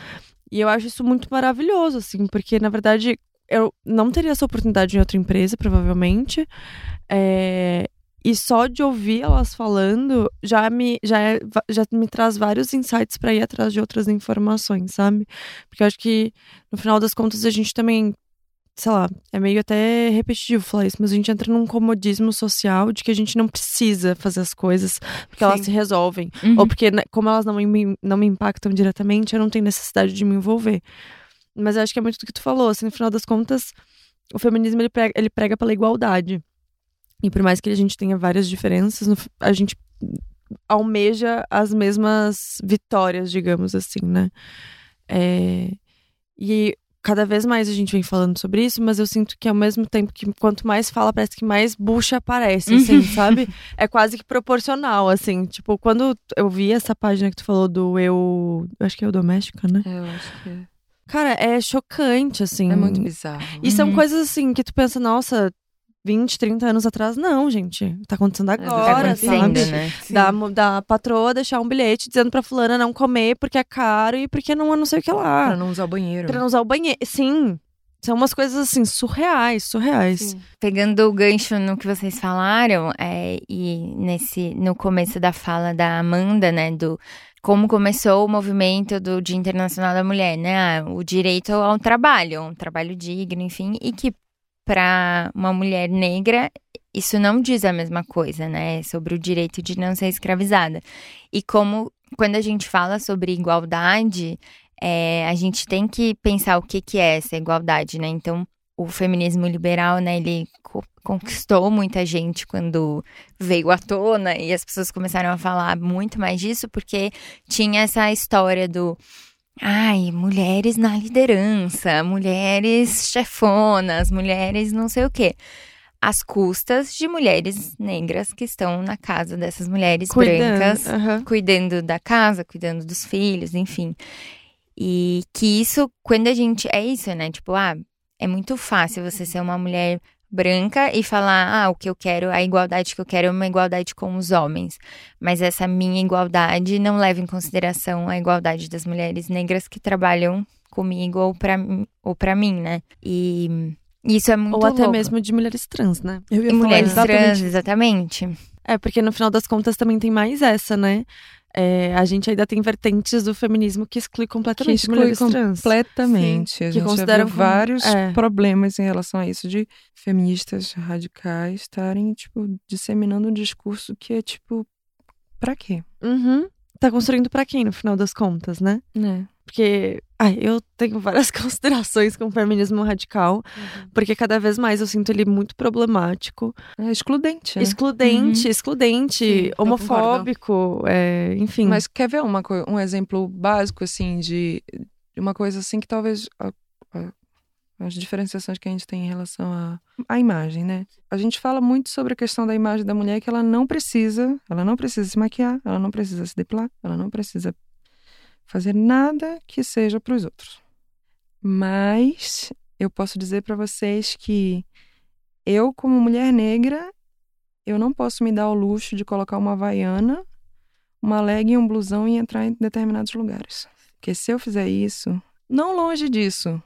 E eu acho isso muito maravilhoso, assim, porque, na verdade, eu não teria essa oportunidade em outra empresa, provavelmente. É, E só de ouvir elas falando já me, já é- já me traz vários insights para ir atrás de outras informações, sabe? Porque eu acho que, no final das contas, a gente também sei lá, é meio até repetitivo falar isso, mas a gente entra num comodismo social de que a gente não precisa fazer as coisas porque elas Sim. se resolvem. Uhum. Ou porque, né, como elas não me, não me impactam diretamente, eu não tenho necessidade de me envolver. Mas eu acho que é muito do que tu falou, assim, no final das contas, o feminismo ele prega, ele prega pela igualdade. E por mais que a gente tenha várias diferenças, a gente almeja as mesmas vitórias, digamos assim, né? É, E cada vez mais a gente vem falando sobre isso, mas eu sinto que ao mesmo tempo que quanto mais fala, parece que mais bucha aparece, assim, sabe? É quase que proporcional, assim. Tipo, quando eu vi essa página que tu falou do eu. eu Acho que é o doméstica, né? É, eu acho que é. Cara, é chocante, assim. É muito bizarro. E são Uhum. coisas assim que tu pensa, nossa, 20, 30 anos atrás, não, gente. Tá acontecendo tá agora, tá acontecendo, sabe? né? Da, da patroa deixar um bilhete dizendo pra fulana não comer porque é caro e porque não, não sei o que lá. Pra não usar o banheiro. Pra não usar o banheiro. Sim. São umas coisas assim, surreais, surreais. Sim. Pegando o gancho no que vocês falaram, é, e nesse no começo da fala da Amanda, né, do como começou o movimento do Dia Internacional da Mulher, né, ah, o direito ao trabalho, um trabalho digno, enfim, e que para uma mulher negra isso não diz a mesma coisa, né, sobre o direito de não ser escravizada. E como quando a gente fala sobre igualdade, é, a gente tem que pensar o que que é essa igualdade, né? Então o feminismo liberal, né, ele co- conquistou muita gente quando veio à tona e as pessoas começaram a falar muito mais disso porque tinha essa história do ai, mulheres na liderança, mulheres chefonas, mulheres não sei o quê. Às custas de mulheres negras que estão na casa dessas mulheres brancas aham. cuidando da casa, cuidando dos filhos, enfim. E que isso, quando a gente. É isso, né? Tipo, ah, é muito fácil você ser uma mulher branca e falar, ah, o que eu quero, a igualdade que eu quero é uma igualdade com os homens. Mas essa minha igualdade não leva em consideração a igualdade das mulheres negras que trabalham comigo ou pra, ou pra mim, né? E isso é muito Ou até louco. mesmo de mulheres trans, né? Eu ia E falar mulheres exatamente trans, exatamente. É, porque no final das contas também tem mais essa, né? É, a gente ainda tem vertentes do feminismo que exclui completamente exclui mulheres trans. Completamente. a que gente consideram viu como- vários é. problemas em relação a isso de feministas radicais estarem, tipo, disseminando um discurso que é, tipo, pra quê? Uhum. Tá construindo pra quem, no final das contas, né? Né? Porque ai, eu tenho várias considerações com o feminismo radical, porque cada vez mais eu sinto ele muito problemático, É excludente, né? excludente, excludente, Sim, homofóbico, é, enfim. Mas quer ver uma, um exemplo básico, assim, de, de uma coisa assim que talvez a- a- as diferenciações que a gente tem em relação à à imagem, né? A gente fala muito sobre a questão da imagem da mulher que ela não precisa, ela não precisa se maquiar, ela não precisa se depilar, ela não precisa fazer nada que seja para os outros. Mas eu posso dizer para vocês que eu, como mulher negra, eu não posso me dar ao luxo de colocar uma havaiana uma leg e um blusão e entrar em determinados lugares. Porque se eu fizer isso, não longe disso,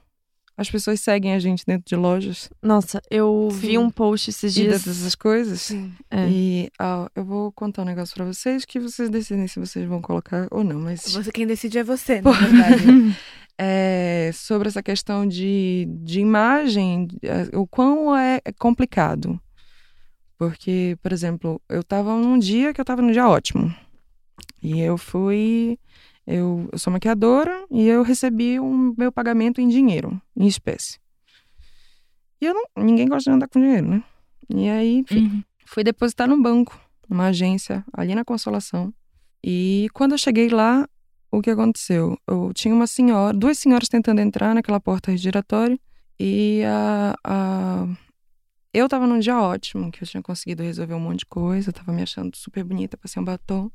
as pessoas seguem a gente dentro de lojas Nossa, eu vi Sim. um post esses e dias. dessas coisas. Sim. É. E eu vou contar um negócio pra vocês que vocês decidem se vocês vão colocar ou não, mas Você, quem decide é você, na verdade. é, sobre essa questão de, de imagem, é, o quão é complicado. Porque, por exemplo, eu tava num dia que eu tava num dia ótimo. E eu fui. Eu, eu sou maquiadora e eu recebi o meu pagamento em dinheiro, em espécie. E eu não. Ninguém gosta de andar com dinheiro, né? E aí, enfim, Uhum. fui depositar no banco, numa agência, ali na Consolação. E quando eu cheguei lá, o que aconteceu? Eu tinha uma senhora, duas senhoras tentando entrar naquela porta giratória e a, a- eu tava num dia ótimo, que eu tinha conseguido resolver um monte de coisa, eu tava me achando super bonita, passei um batom,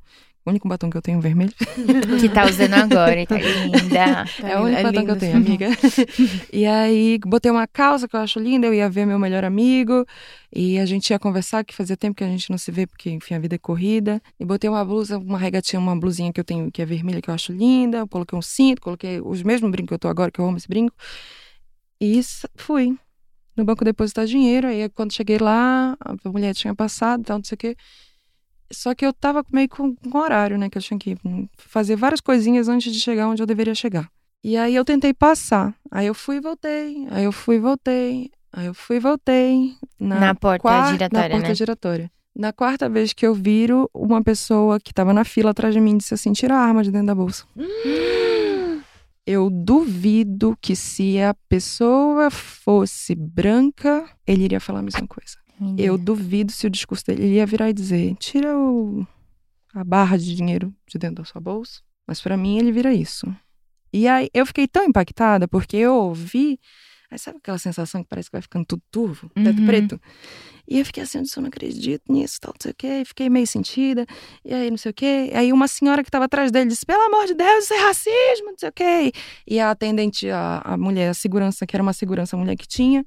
o único batom que eu tenho vermelho. Que tá usando agora, e tá linda. É o único batom que eu tenho, amiga. e aí, botei uma calça que eu acho linda, eu ia ver meu melhor amigo, e a gente ia conversar, que fazia tempo que a gente não se vê, porque, enfim, a vida é corrida. E botei uma blusa, uma regatinha, uma blusinha que eu tenho, que é vermelha, que eu acho linda. Eu coloquei um cinto, coloquei os mesmos brincos que eu tô agora, que eu amo esse brinco. E fui no banco depositar dinheiro, aí quando cheguei lá, a mulher tinha passado, tal, não sei o quê. Só que eu tava meio com, com horário, né? Que eu tinha que fazer várias coisinhas antes de chegar onde eu deveria chegar. E aí eu tentei passar. Aí eu fui e voltei. Aí eu fui e voltei. Aí eu fui e voltei. Na, Na porta quar- giratória, Na porta né? giratória. Na quarta vez que eu viro, uma pessoa que tava na fila atrás de mim disse assim: tira a arma de dentro da bolsa. Eu duvido que se a pessoa fosse branca, ele iria falar a mesma coisa. Eu duvido se o discurso dele ele ia virar e dizer: tira o, a barra de dinheiro de dentro da sua bolsa. Mas pra mim ele vira isso. E aí eu fiquei tão impactada porque eu ouvi. Aí sabe aquela sensação que parece que vai ficando tudo turvo, teto Uhum. preto? E eu fiquei assim, eu disse, eu não acredito nisso, tal, não sei o quê. E fiquei meio sentida. E aí, não sei o quê. Aí uma senhora que estava atrás dele disse, pelo amor de Deus, isso é racismo, não sei o quê. E a atendente, a, a mulher, a segurança, que era uma segurança a mulher que tinha,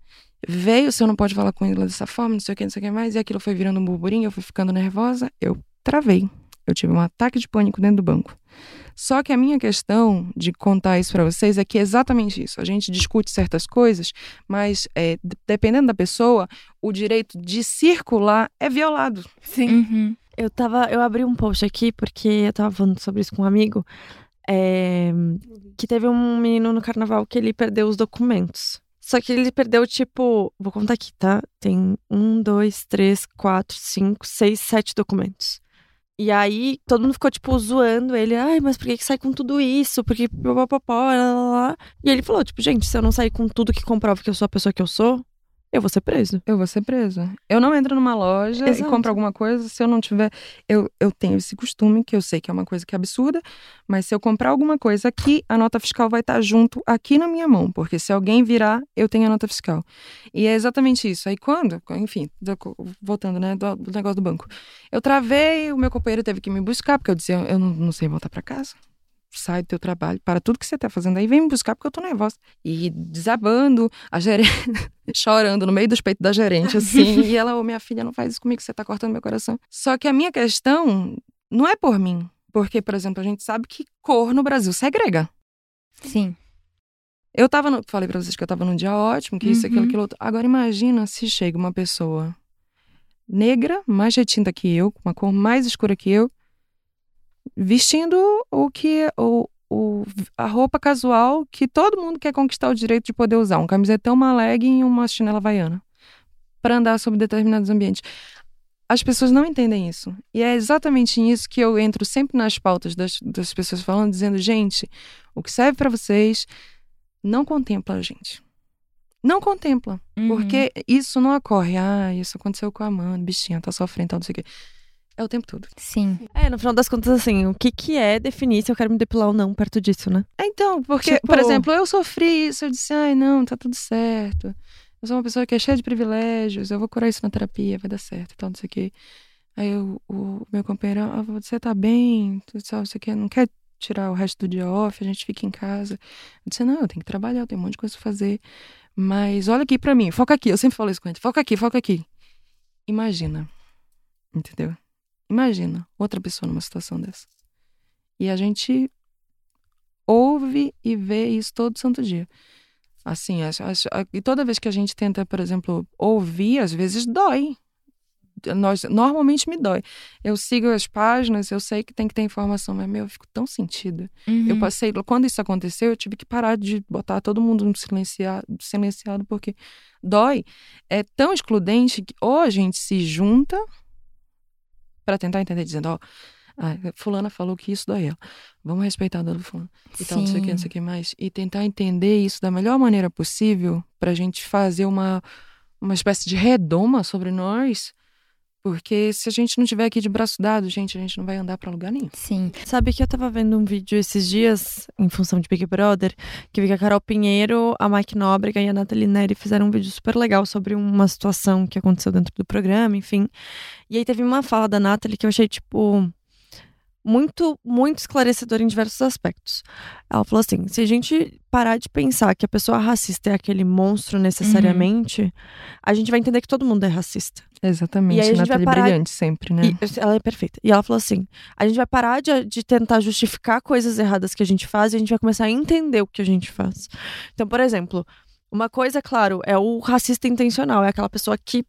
veio, senhor não pode falar com ele dessa forma, não sei o que, não sei o que mais. E aquilo foi virando um burburinho, eu fui ficando nervosa, eu travei. Eu tive um ataque de pânico dentro do banco. Só que a minha questão de contar isso para vocês é que é exatamente isso. A gente discute certas coisas, mas é, dependendo da pessoa, o direito de circular é violado. Sim. Uhum. Eu tava. Eu abri um post aqui porque eu tava falando sobre isso com um amigo. é, que teve um menino no carnaval que ele perdeu os documentos. Só que ele perdeu, tipo. Vou contar aqui, tá? Tem um, dois, três, quatro, cinco, seis, sete documentos. E aí, todo mundo ficou, tipo, zoando ele. Ai, mas por que, que sai com tudo isso? Porque. popopó, lá, lá, lá. E ele falou, tipo, gente, se eu não sair com tudo que comprova que eu sou a pessoa que eu sou, eu vou ser preso. Eu vou ser presa. Eu não entro numa loja Exato. e compro alguma coisa se eu não tiver. Eu, eu tenho esse costume, que eu sei que é uma coisa que é absurda, mas se eu comprar alguma coisa aqui, a nota fiscal vai estar junto aqui na minha mão, porque se alguém virar, eu tenho a nota fiscal. E é exatamente isso. Aí quando, enfim, do- voltando, né, do, do negócio do banco, eu travei, o meu companheiro teve que me buscar, porque eu disse, eu, eu não, não sei voltar para casa. Sai do teu trabalho, para tudo que você tá fazendo aí, vem me buscar porque eu tô nervosa. E desabando, a gerente chorando no meio dos peitos da gerente, assim. e ela, ô, minha filha, não faz isso comigo, você tá cortando meu coração. Só que a minha questão não é por mim. Porque, por exemplo, a gente sabe que cor no Brasil segrega. Sim. Eu tava no, falei pra vocês que eu tava num dia ótimo, que isso, aquilo, Uhum. aquilo outro. Agora imagina se chega uma pessoa negra, mais retinta que eu, com uma cor mais escura que eu, vestindo o que o, o, a roupa casual que todo mundo quer conquistar o direito de poder usar, um camisetão, uma legging e uma chinela havaiana, para andar sobre determinados ambientes. As pessoas não entendem isso. E é exatamente nisso que eu entro sempre nas pautas das, das pessoas falando, dizendo, gente, o que serve para vocês não contempla a gente. Não contempla. Uhum. Porque isso não ocorre. Ah, isso aconteceu com a Amanda, bichinha, tá sofrendo, tal, não sei o quê. É o tempo todo. Sim. É, no final das contas, assim, o que, que é definir se eu quero me depilar ou não perto disso, né? É, Então, porque, Tipo- por exemplo, eu sofri isso, eu disse, ai, não, tá tudo certo. Eu sou uma pessoa que é cheia de privilégios, eu vou curar isso na terapia, vai dar certo e tal, não sei o quê. Aí eu- o meu companheiro, ah, você tá bem, tudo só, você quer, não quer tirar o resto do dia off, a gente fica em casa. Eu disse, não, eu tenho que trabalhar, eu tenho um monte de coisa pra fazer. Mas olha aqui pra mim, foca aqui, eu sempre falo isso com ele, foca aqui, foca aqui. Imagina, entendeu? Imagina outra pessoa numa situação dessa. E a gente ouve e vê isso todo santo dia. Assim, acho- acho- e toda vez que a gente tenta, por exemplo, ouvir, às vezes dói. Nós, normalmente me dói. Eu sigo as páginas, eu sei que tem que ter informação, mas meu, eu fico tão sentida. Eu Uhum. passei, quando isso aconteceu, eu tive que parar de botar todo mundo no silenciado, silenciado porque dói. É tão excludente que ou a gente se junta para tentar entender, dizendo, ó, ah, fulana falou que isso dói ela. Vamos respeitar a dor do fulano e tal, não sei o que, não sei o que mais. E tentar entender isso da melhor maneira possível pra gente fazer uma, uma espécie de redoma sobre nós. Porque se a gente não tiver aqui de braço dado, gente, a gente não vai andar pra lugar nenhum. Sim. Sabe que eu tava vendo um vídeo esses dias, em função de Big Brother, que vi que a Carol Pinheiro, a Mike Nóbrega e a Nathalie Neri fizeram um vídeo super legal sobre uma situação que aconteceu dentro do programa, enfim. E aí teve uma fala da Nathalie que eu achei, tipo, muito, muito esclarecedora em diversos aspectos. Ela falou assim: se a gente parar de pensar que a pessoa racista é aquele monstro necessariamente, a gente vai entender que todo mundo é racista. Exatamente. E aí a gente vai parar- brilhante sempre, né? E ela é perfeita. E ela falou assim: a gente vai parar de, de tentar justificar coisas erradas que a gente faz e a gente vai começar a entender o que a gente faz. Então, por exemplo, uma coisa, claro, é o racista intencional, é aquela pessoa que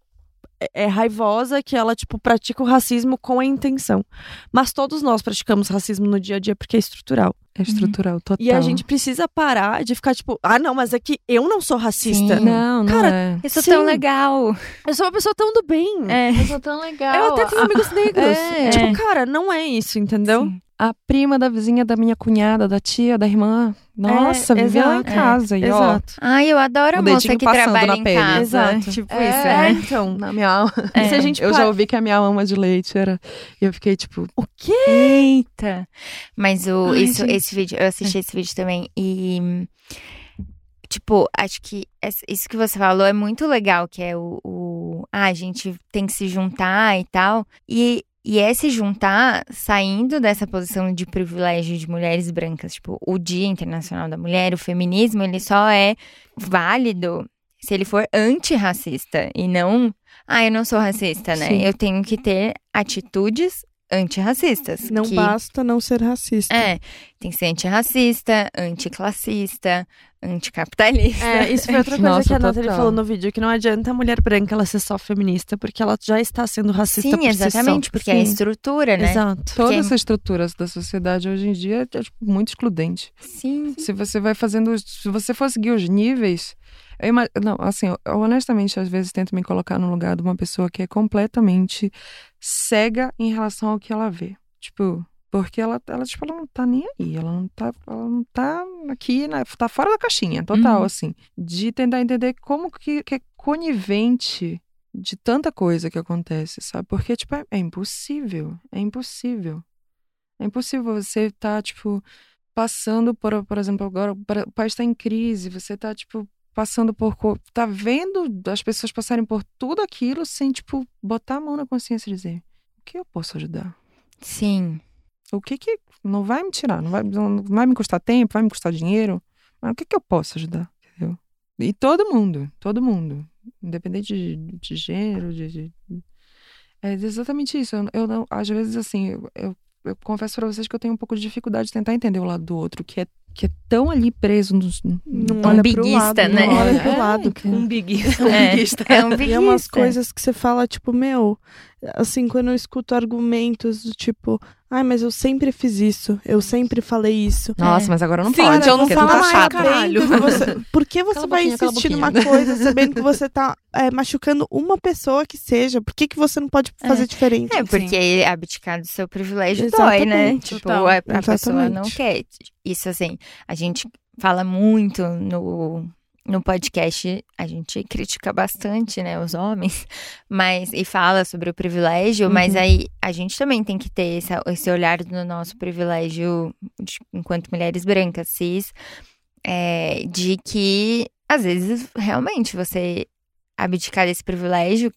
é- raivosa, que ela, tipo, pratica o racismo com a intenção. Mas todos nós praticamos racismo no dia a dia porque é estrutural. É estrutural, total. E a gente precisa parar de ficar, tipo, ah, não, mas é que eu não sou racista. Sim. Não, não Cara, é. Eu sou Sim. tão legal. Eu sou uma pessoa tão do bem. É. Eu sou tão legal. Eu até tenho amigos negros. É. Tipo, cara, não é isso, entendeu? Sim. A prima da vizinha da minha cunhada, da tia, da irmã. Nossa, É, vivia lá em casa. E, ó, Exato. Ai, eu adoro a O moça que trabalha na em pele. casa. Exato. Tipo É. isso, É, né? então. na minha alma. É. Se a gente Eu já ouvi que a minha alma de leite era. E eu fiquei tipo, O quê? Eita! Mas o, Ai, isso, gente. esse vídeo, eu assisti esse vídeo também e. Tipo, acho que isso que você falou é muito legal, que é o. o ah, a gente tem que se juntar e tal. E, e é se juntar saindo dessa posição de privilégio de mulheres brancas. Tipo, o Dia Internacional da Mulher, o feminismo, ele só é válido se ele for antirracista e não. Ah, eu não sou racista, né? Sim. Eu tenho que ter atitudes antirracistas. Não que... basta não ser racista. É, tem que ser antirracista, anticlassista, anticapitalista. É, isso foi outra coisa Nossa, que a Nathalie total. falou no vídeo, que não adianta a mulher branca ela ser só feminista, porque ela já está sendo racista Sim, por exatamente, si porque é a Sim. estrutura, né? Exato. toda Porque- essa estrutura da sociedade hoje em dia é tipo, muito excludente. Sim. Se você vai fazendo. Se você for seguir os níveis. Eu ima- não, assim, eu, eu honestamente às vezes tento me colocar no lugar de uma pessoa que é completamente cega em relação ao que ela vê. Tipo, porque ela, ela, tipo, ela não tá nem aí. Ela não tá, ela não tá aqui, né, tá fora da caixinha, total, Uhum. assim. De tentar entender como que, que é conivente de tanta coisa que acontece, sabe? Porque, tipo, é, é impossível. É impossível. É impossível você estar, tipo, passando por, por exemplo, agora o país está em crise, você tá, tipo, passando por. tá vendo as pessoas passarem por tudo aquilo sem, tipo, botar a mão na consciência e dizer: o que eu posso ajudar? Sim. O que que. Não vai me tirar, não vai, não vai me custar tempo, vai me custar dinheiro, mas o que que eu posso ajudar? Entendeu? E todo mundo, todo mundo, independente de, de gênero, de, de- É exatamente isso. Eu, eu não, às vezes, assim, eu, eu, eu confesso pra vocês que eu tenho um pouco de dificuldade de tentar entender o lado do outro, que é que é tão ali preso nos. Não Um olha pro biguista, lado, né? Não olha pro É, lado. cara. Um biguista. É, é um E é umas biguista. coisas que você fala, tipo, meu, assim, quando eu escuto argumentos do tipo, ai, mas eu sempre fiz isso, eu sempre falei isso. Nossa, mas agora não Sim, pode. então não fala tu tá mais, chato. cara. caralho. Você- Por que você vai insistir numa coisa, sabendo que você tá é, machucando uma pessoa que seja? Por que, que você não pode fazer diferente? É, porque abdicar do seu privilégio dói, né? Exatamente. Tipo, Total. a, a pessoa não Exatamente. quer. Isso, assim, a gente fala muito no, no podcast, a gente critica bastante, né, os homens, mas e fala sobre o privilégio, mas Uhum. aí a gente também tem que ter esse, esse olhar do nosso privilégio de- enquanto mulheres brancas, cis, é, de que às vezes realmente você abdicar desse privilégio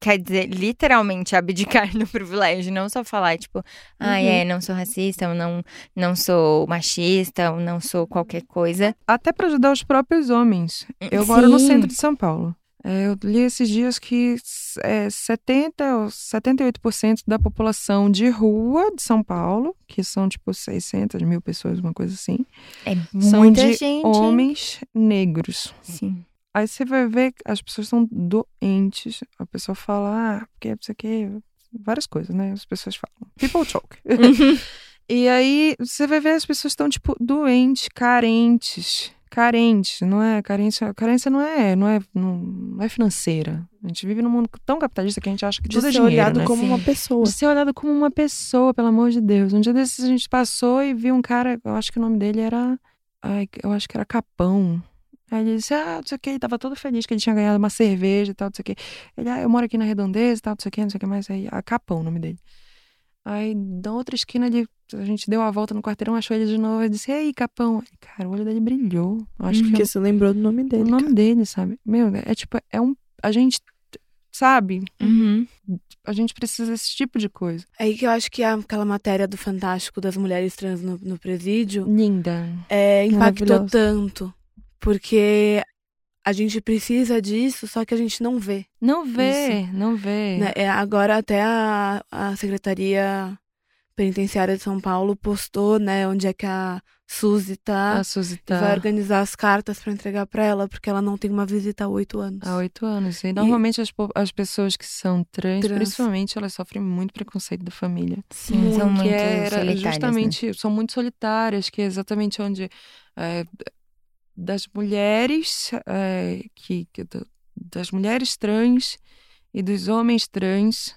quer dizer literalmente abdicar do privilégio, não só falar tipo, ah, Uhum. é, não sou racista, eu não, não sou machista, eu não sou qualquer coisa. Até para ajudar os próprios homens. Eu moro no Sim. centro de São Paulo. É, eu li esses dias que é, 70 ou 78% da população de rua de São Paulo, que são tipo 600 mil pessoas, uma coisa assim, É são de gente. homens negros. Sim. Aí você vai ver que as pessoas são doentes. A pessoa fala, ah, porque não sei o quê, várias coisas, né? As pessoas falam. People talk. e aí você vai ver as pessoas estão, tipo, doentes, carentes. Carentes, não é? Carência, carência não é, não é, não é financeira. A gente vive num mundo tão capitalista que a gente acha que de tudo é ser dinheiro, olhado né? como Sim. uma pessoa. De ser olhado como uma pessoa, pelo amor de Deus. Um dia desses a gente passou e viu um cara, eu acho que o nome dele era. Ai, eu acho que era Capão. Aí ele disse, ah, não sei o que, ele tava todo feliz que ele tinha ganhado uma cerveja e tal, não sei o que. Ele, ah, eu moro aqui na Redondeza e tal, não sei o que, não sei o que mais. Aí, ah, Capão, o nome dele. Aí, na outra esquina, ele, a gente deu a volta no quarteirão, achou ele de novo e disse, e aí, Capão? Ele, cara, o olho dele brilhou. Eu acho que Porque você lembrou do nome é dele. o nome cara. dele, sabe? Meu, é tipo, é um. A gente, sabe? Uhum. A gente precisa desse tipo de coisa. É Aí que eu acho que a- aquela matéria do Fantástico das mulheres trans no, no presídio Linda. é, impactou tanto. Porque a gente precisa disso, só que a gente não vê. Não vê, não vê. né? É, agora até a, a Secretaria Penitenciária de São Paulo postou, né, onde é que a Suzy tá. A Suzy E tá vai organizar as cartas pra entregar pra ela, porque ela não tem uma visita há oito anos. há oito anos. E normalmente as, as pessoas que são trans, Trans. principalmente, elas sofrem muito preconceito da família. Sim, são muito que era solitárias, né? justamente, são muito solitárias, que é exatamente onde é, das mulheres é, que, que das mulheres trans e dos homens trans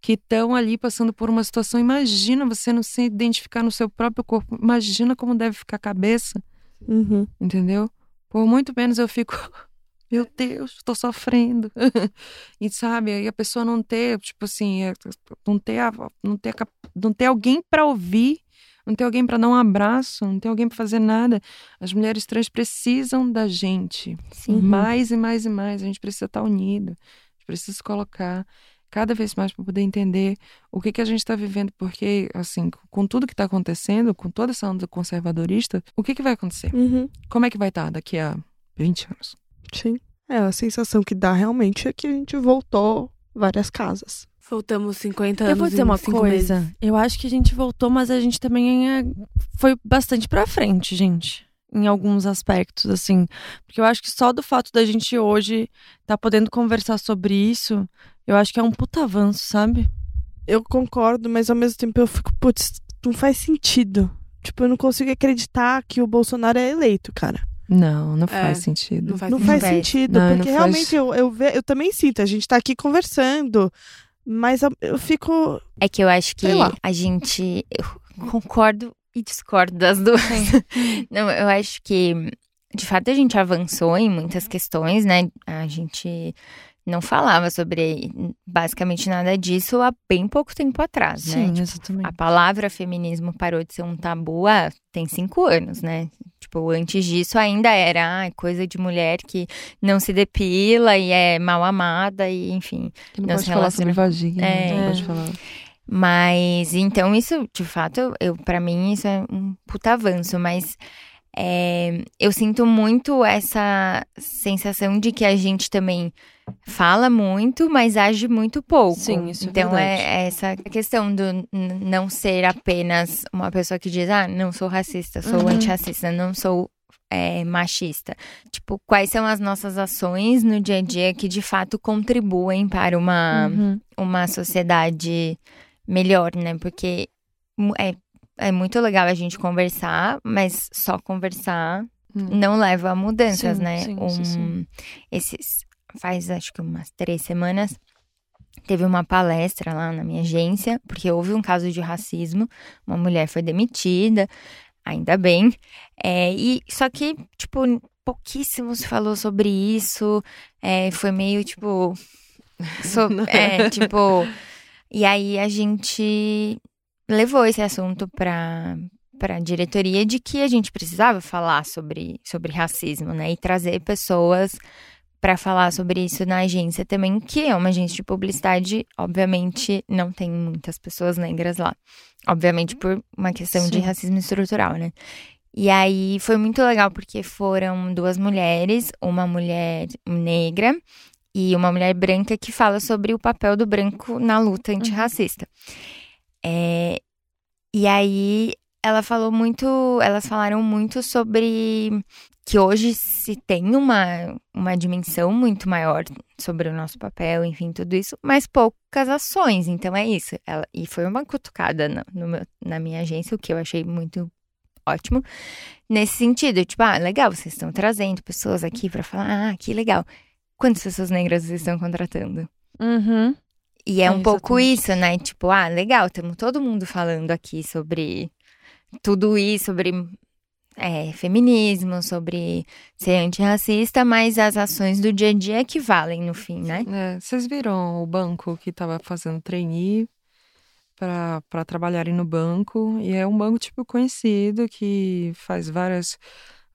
que estão ali passando por uma situação. Imagina você não se identificar no seu próprio corpo. Imagina como deve ficar a cabeça, Uhum. entendeu? Por muito menos eu fico, meu Deus, estou sofrendo. e sabe, aí a pessoa não ter, tipo assim, é, não ter, a- não ter, a não ter alguém para ouvir, não ter alguém para dar um abraço, não ter alguém para fazer nada. As mulheres trans precisam da gente. Sim. Mais e mais e mais. A gente precisa estar unido. A gente precisa se colocar cada vez mais para poder entender o que, que a gente está vivendo. Porque, assim, com tudo que está acontecendo, com toda essa onda conservadorista, o que, que vai acontecer? Uhum. Como é que vai estar daqui a 20 anos? Sim. É, a sensação que dá realmente é que a gente voltou várias casas. Faltamos 50 anos. Eu vou dizer uma coisa. meses. Eu acho que a gente voltou, mas a gente também é- foi bastante pra frente, gente. Em alguns aspectos, assim. Porque eu acho que só do fato da gente hoje tá podendo conversar sobre isso, eu acho que é um puta avanço, sabe? Eu concordo, mas ao mesmo tempo eu fico, putz, não faz sentido. Tipo, eu não consigo acreditar que o Bolsonaro é eleito, cara. Não, não É, faz sentido. Não faz Não sentido. faz faz. sentido, Não, porque não faz. realmente eu, eu, ve- eu também sinto, a gente tá aqui conversando, mas eu, eu fico. É que eu acho que a gente. Eu concordo e discordo das duas. Não, eu acho que, de fato, a gente avançou em muitas questões, né? A gente não falava sobre basicamente nada disso há bem pouco tempo atrás, né? Tipo, exatamente. a palavra feminismo parou de ser um tabu há tem cinco anos, né? Tipo, antes disso ainda era ah, coisa de mulher que não se depila e é mal amada e enfim. Que não, Não pode falar sobre vagina, É. não pode falar. Mas então isso, de fato, eu para mim isso é um puta avanço, mas É, eu sinto muito essa sensação de que a gente também fala muito, mas age muito pouco. Sim, isso é Então verdade. é essa questão do não ser apenas uma pessoa que diz, ah, não sou racista, sou Uhum. antirracista, não sou é, machista. Tipo, quais são as nossas ações no dia a dia que de fato contribuem para uma Uhum. uma sociedade melhor, né? Porque é, é muito legal a gente conversar, mas só conversar Hum. não leva a mudanças, Sim, né? sim, um, sim. Esses faz acho que umas três semanas teve uma palestra lá na minha agência porque houve um caso de racismo, uma mulher foi demitida, ainda bem, é, e só que tipo pouquíssimo se falou sobre isso, é, foi meio tipo so- é, tipo e aí a gente levou esse assunto para para a diretoria de que a gente precisava falar sobre, sobre racismo, né? E trazer pessoas para falar sobre isso na agência também, que é uma agência de publicidade, obviamente não tem muitas pessoas negras lá. Obviamente por uma questão de Sim. racismo estrutural, né? E aí foi muito legal porque foram duas mulheres, uma mulher negra e uma mulher branca que fala sobre o papel do branco na luta antirracista. É, e aí ela falou muito, elas falaram muito sobre que hoje se tem uma, uma dimensão muito maior sobre o nosso papel, enfim, tudo isso, mas poucas ações. Então é isso. Ela, e foi uma cutucada na, meu- na minha agência, o que eu achei muito ótimo. Nesse sentido, tipo, ah, legal, vocês estão trazendo pessoas aqui pra falar, ah, que legal. Quantas pessoas negras vocês estão contratando? Uhum. E é É, um pouco isso, né? Tipo, ah, legal, temos todo mundo falando aqui sobre tudo isso, sobre é, feminismo, sobre ser antirracista, mas as ações do dia a dia é que valem no fim, né? É, vocês viram o banco que tava fazendo trainee para para trabalharem no banco e é um banco tipo conhecido que faz várias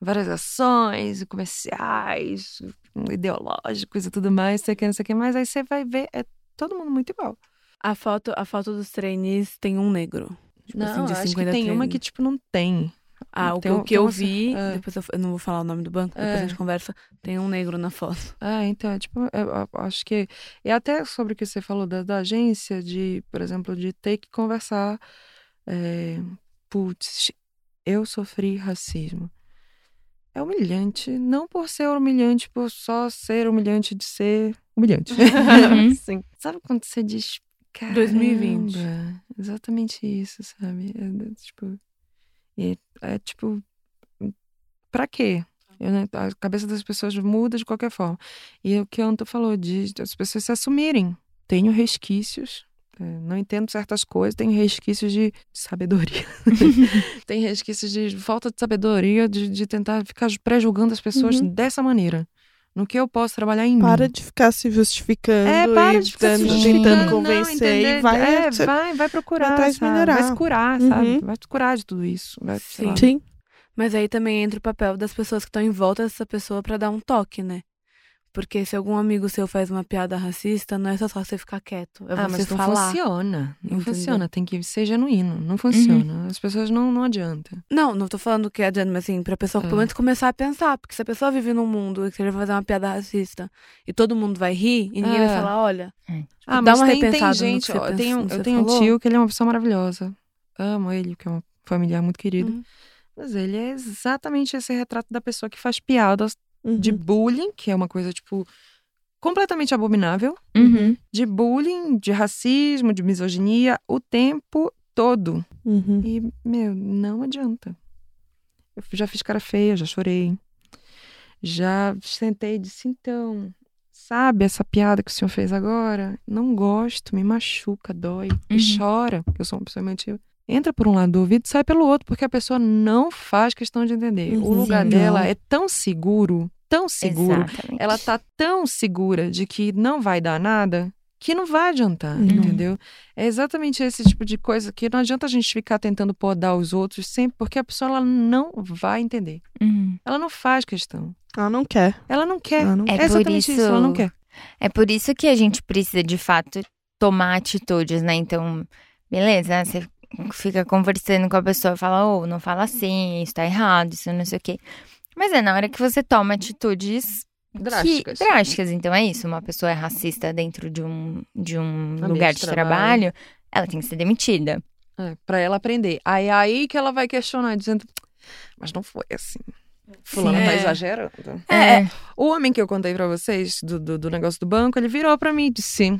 várias ações comerciais, ideológicos e tudo mais, sei que não sei o que, mas aí você vai ver é todo mundo muito igual. A foto, a foto dos trainees tem um negro. Tipo assim, Não, de acho que 50 tem uma que trainees. tipo não tem. Ah, o, que- tem um- o que tem eu vi, é. depois eu, eu não vou falar o nome do banco, depois É. a gente conversa, tem um negro na foto. Ah, então, é tipo, acho que. E até sobre o que você falou da, da agência, de, por exemplo, de ter que conversar. É, putz, eu sofri racismo. É humilhante, não por ser humilhante, por só ser humilhante de ser humilhante. Uhum. Sim. sabe quando você diz. 2020. "Caramba", Exatamente isso, sabe? É, é, tipo. e é tipo. Pra quê? Eu, né, a cabeça das pessoas muda de qualquer forma. E é o que a Anta falou, de as pessoas se assumirem. Tenho resquícios, é, não entendo certas coisas, tenho resquícios de sabedoria. tem resquícios de falta de sabedoria, de, de tentar ficar pré-julgando as pessoas Uhum. dessa maneira. No que eu posso trabalhar em Para mim. de ficar se justificando É, para e de ficar se justificando, tentando não, convencer entender? e vai, é, vai, vai procurar, atrás de sabe? melhorar. Vai se curar, sabe? Uhum. Vai se curar de tudo isso. Vai, lá. Sim. Mas aí também entra o papel das pessoas que estão em volta dessa pessoa pra dar um toque, né? Porque se algum amigo seu faz uma piada racista, não é só você ficar quieto. É ah, você mas não falar. funciona. Não Entendeu? funciona. Tem que ser genuíno. Não funciona. As pessoas não, não adianta. Não, não tô falando que adianta, mas assim, pra pessoa É. pelo menos começar a pensar. Porque se a pessoa vive num mundo e que ele vai fazer uma piada racista e todo mundo vai rir, e ninguém É. vai falar, olha. É. Ah, dá mas uma tem, tem repensada que gente. ó, eu pensa- eu tenho um falou. tio que ele é uma pessoa maravilhosa. Amo ele, que é um familiar muito querido. Uhum. Mas ele é exatamente esse retrato da pessoa que faz piadas Uhum. de bullying, que é uma coisa, tipo, completamente abominável. Uhum. De bullying, de racismo, de misoginia, o tempo todo. Uhum. E, meu, não adianta. Eu já fiz cara feia, já chorei. Já sentei e disse, então, sabe essa piada que o senhor fez agora? Não gosto, me machuca, dói. E Uhum. chora, porque eu sou uma pessoa emotiva. Entra por um lado do ouvido e sai pelo outro, porque a pessoa não faz questão de entender. O Uhum. lugar dela é tão seguro, tão seguro. Exatamente. Ela tá tão segura de que não vai dar nada que não vai adiantar, Uhum. entendeu? É exatamente esse tipo de coisa que não adianta a gente ficar tentando podar os outros sempre, porque a pessoa ela não vai entender. Uhum. Ela não faz questão. Ela não quer. Ela não quer. Ela não É É, por exatamente isso... isso- ela não quer. É por isso que a gente precisa, de fato, tomar atitudes, né? Então, beleza, você fica conversando com a pessoa e fala, ô, não fala assim, isso tá errado, isso não sei o quê. Mas é na hora que você toma atitudes Drásticas. Que, drásticas. Então é isso. Uma pessoa é racista dentro de um, de um Ambiente lugar de trabalho. trabalho, ela tem que ser demitida. É, pra ela aprender. Aí é aí que ela vai questionar, dizendo, mas não foi assim. Fulano Sim. tá É. exagerando. É. O homem que eu contei pra vocês do, do, do negócio do banco, ele virou pra mim e disse: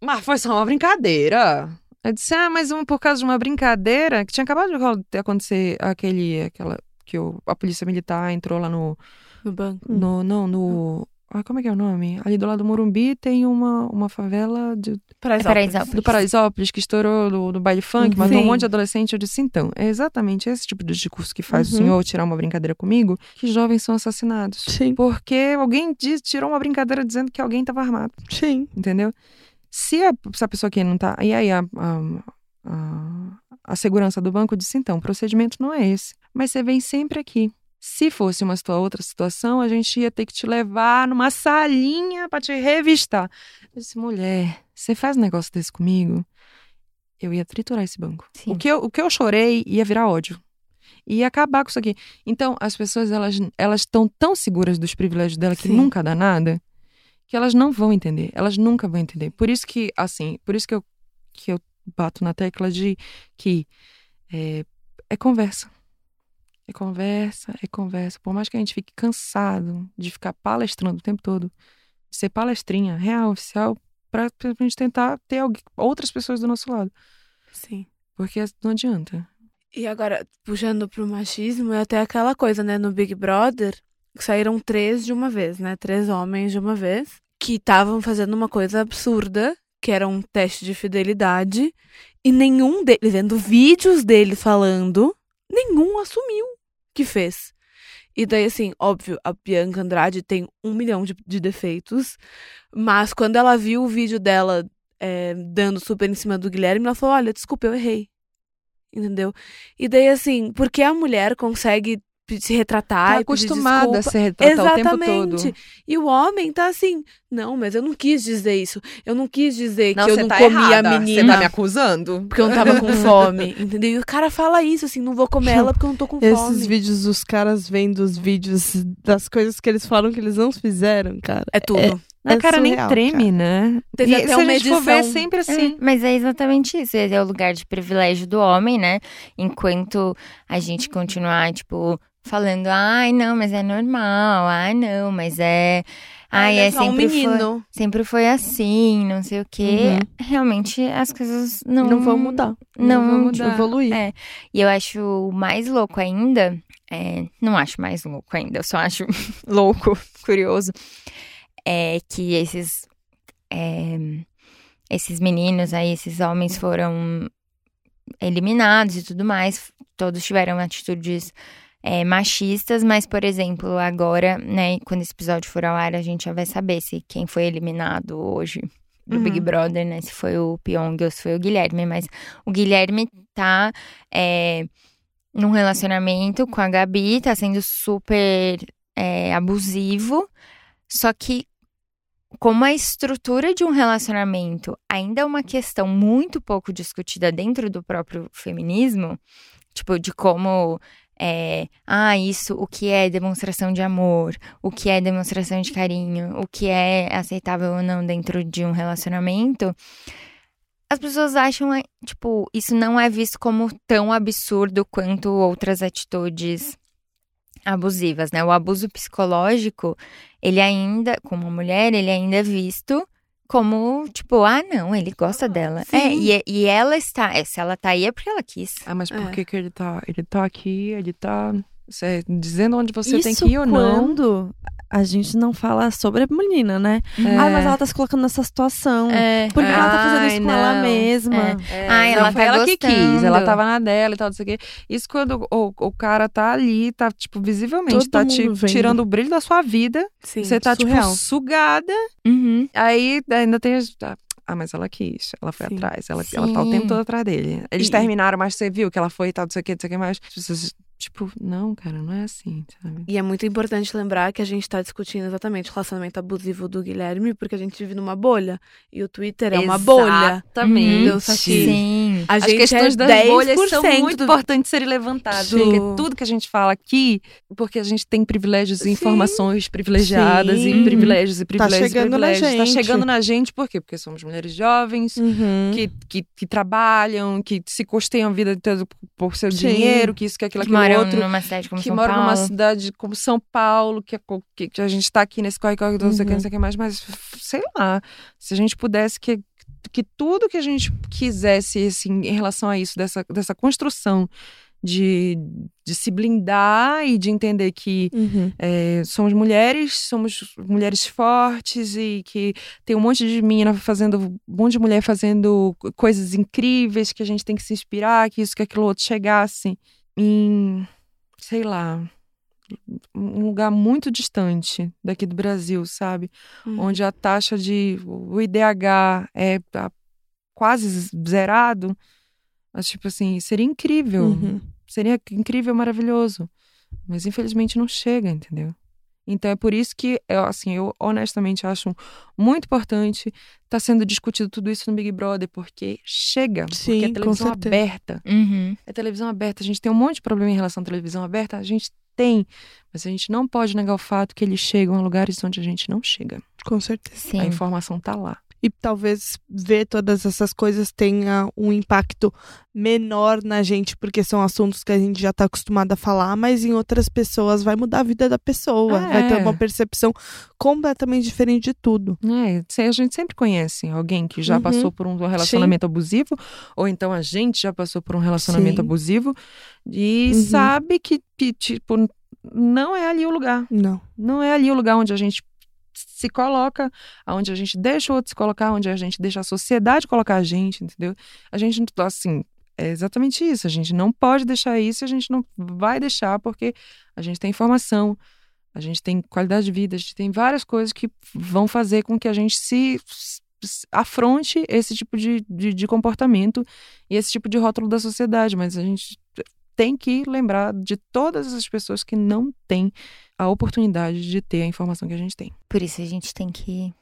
Mas foi só uma brincadeira. Eu disse: Ah, mas um, por causa de uma brincadeira, que tinha acabado de acon- de acontecer aquele. aquela. que o, a polícia militar entrou lá no. No banco. no não, no. Ah, como é que é o nome? Ali do lado do Morumbi tem uma, uma favela de, Paraisópolis. do Paraisópolis que estourou no, no baile funk, matou um Sim. monte de adolescente. Eu disse, então, é exatamente esse tipo de discurso que faz o Uhum. senhor tirar uma brincadeira comigo, que jovens são assassinados. Sim, Porque alguém diz- tirou uma brincadeira dizendo que alguém estava armado, sim. entendeu? Se a, se a pessoa que não tá. E aí a, a, a, segurança do banco disse, então, o procedimento não é esse. Mas você vem sempre aqui. Se fosse uma outra situação, a gente ia ter que te levar numa salinha para te revistar. Eu disse, mulher, você faz um negócio desse comigo? Eu ia triturar esse banco. Sim. O que, eu, o que eu chorei ia virar ódio. Ia acabar com isso aqui. Então, as pessoas, elas elas estão tão seguras dos privilégios dela que Sim. nunca dá nada, que elas não vão entender. Elas nunca vão entender. Por isso que, assim, por isso que eu, que eu bato na tecla de que é, é conversa. É conversa, é conversa. Por mais que a gente fique cansado de ficar palestrando o tempo todo, de ser palestrinha real, oficial, pra, pra gente tentar ter alguém, outras pessoas do nosso lado. Sim. Porque não adianta. E agora, puxando pro machismo, é até aquela coisa, né? No Big Brother, saíram três de uma vez, né? Três homens de uma vez, que estavam fazendo uma coisa absurda, que era um teste de fidelidade, e nenhum deles, vendo vídeos deles falando, nenhum assumiu que fez. E daí, assim, óbvio, a Bianca Andrade tem um milhão de, de defeitos, mas quando ela viu o vídeo dela é, dando super em cima do Guilherme, ela falou: Olha, desculpa, eu errei. Entendeu? E daí, assim, porque a mulher consegue se retratar Tá e pedir acostumada a se retratar o tempo Exatamente. todo. E o homem tá assim, não, mas eu não quis dizer isso. Eu não quis dizer que eu não tá comi errada. a Você menina tá me acusando? porque eu não tava com fome, entendeu? E o cara fala isso, assim, não vou comer ela porque eu não tô com Esses fome. vídeos dos caras vendo os vídeos das coisas que eles falam que eles não fizeram, cara. É tudo. A É cara nem surreal, treme, né? Teve e até se uma a gente for ver, é edição- sempre É, assim. mas é exatamente isso. Esse é o lugar de privilégio do homem, né? Enquanto a gente continuar, tipo, falando, ai, não, mas é normal, ai, não, mas é. Ai, é, um sempre, foi, menino. sempre foi assim, não sei o quê. Realmente as coisas não, Não vão mudar. Não, vão mudar. Evoluir. É. E eu acho mais louco ainda. é, não acho mais louco ainda, eu só acho louco, curioso. É que esses. é, esses meninos aí, esses homens foram eliminados e tudo mais. Todos tiveram atitudes é, machistas, mas, por exemplo, agora, né, quando esse episódio for ao ar, a gente já vai saber se quem foi eliminado hoje do Big Brother, né? Se foi o Pyong ou se foi o Guilherme. Mas o Guilherme tá é, num relacionamento com a Gabi, tá sendo super é, abusivo. Só que, como a estrutura de um relacionamento ainda é uma questão muito pouco discutida dentro do próprio feminismo, tipo, de como. É, ah, isso, o que é demonstração de amor, o que é demonstração de carinho, o que é aceitável ou não dentro de um relacionamento, as pessoas acham, é, tipo, isso não é visto como tão absurdo quanto outras atitudes abusivas, né? O abuso psicológico, ele ainda, como mulher, ele ainda é visto como, tipo, ah, não, ele gosta dela. Sim. É, e, e ela está, é, se ela tá aí é porque ela quis. Ah, mas por É. que, que ele tá? Ele tá aqui, ele tá cê- dizendo onde você Isso tem que ir ou não. quando a gente não fala sobre a menina, né? É. Ah, mas ela tá se colocando nessa situação. É. Por que ela tá fazendo isso Ai, com ela não. mesma? É, Ah, ela não, foi tá ela que gostando. quis, ela tava na dela e tal, não sei o quê. Isso quando o, o cara tá ali, tá, tipo, visivelmente, Todo tá te vendo. tirando o brilho da sua vida. Sim. você tá, surreal. tipo, sugada. Uhum. Aí ainda tem. as- Ah, mas ela quis, ela foi Sim. atrás, ela, ela tá o tempo todo atrás dele. Eles E- terminaram, mas você viu que ela foi e tal, não sei o que, não sei o que mais. Pessoas Tipo, não, cara, não é assim, sabe? E é muito importante lembrar que a gente tá discutindo exatamente o relacionamento abusivo do Guilherme, porque a gente vive numa bolha. E o Twitter é uma bolha. Exatamente. Uhum. Sim. A As gente questões é das 10% bolhas são muito do... importantes serem levantadas. do- Porque tudo que a gente fala aqui, porque a gente tem privilégios e informações privilegiadas Sim. e privilégios e privilégios chegando e na privilégios. Tá gente. chegando na gente por quê? Porque somos mulheres jovens, Uhum. que, que, que trabalham, que se custeiam a vida por seu Sim. dinheiro, que isso, que aquilo, Que aquilo moram outro. numa cidade como que São moram Paulo. numa cidade como São Paulo, que, é que, que a gente tá aqui nesse corre-corre, não sei o que, Uhum. não sei o que mais, mas sei lá, se a gente pudesse que, que tudo que a gente quisesse, assim, em relação a isso, dessa, dessa construção de, de se blindar e de entender que Uhum. é, somos mulheres, somos mulheres fortes e que tem um monte de menina fazendo, um monte de mulher fazendo co- coisas incríveis que a gente tem que se inspirar, que isso, que aquilo outro chegasse em, sei lá, um lugar muito distante daqui do Brasil, sabe? Uhum. Onde a taxa de o IDH é a- quase zerado. Mas, tipo assim, seria incrível. Uhum. Seria incrível, maravilhoso. Mas infelizmente não chega, entendeu? Então é por isso que eu, assim, eu honestamente acho muito importante estar sendo discutido tudo isso no Big Brother, porque chega, porque Sim, é com televisão aberta. Uhum. É televisão aberta. A gente tem um monte de problema em relação à televisão aberta, a gente tem, mas a gente não pode negar o fato que eles chegam a lugares onde a gente não chega. Com certeza. Sim. A informação tá lá. E talvez ver todas essas coisas tenha um impacto menor na gente, porque são assuntos que a gente já está acostumado a falar, mas em outras pessoas vai mudar a vida da pessoa. Ah, Vai ter é. uma percepção completamente diferente de tudo. É, a gente sempre conhece alguém que já Uhum. passou por um relacionamento abusivo, ou então a gente já passou por um relacionamento Sim. abusivo e Uhum. sabe que, que, tipo, não é ali o lugar. Não. Não é ali o lugar onde a gente se coloca, onde a gente deixa o outro se colocar, onde a gente deixa a sociedade colocar a gente, entendeu? A gente, assim, é exatamente isso. A gente não pode deixar isso, a gente não vai deixar porque a gente tem informação, a gente tem qualidade de vida, a gente tem várias coisas que vão fazer com que a gente se, se afronte esse tipo de, de, de comportamento e esse tipo de rótulo da sociedade. Mas a gente tem que lembrar de todas as pessoas que não têm a oportunidade de ter a informação que a gente tem. Por isso a gente tem que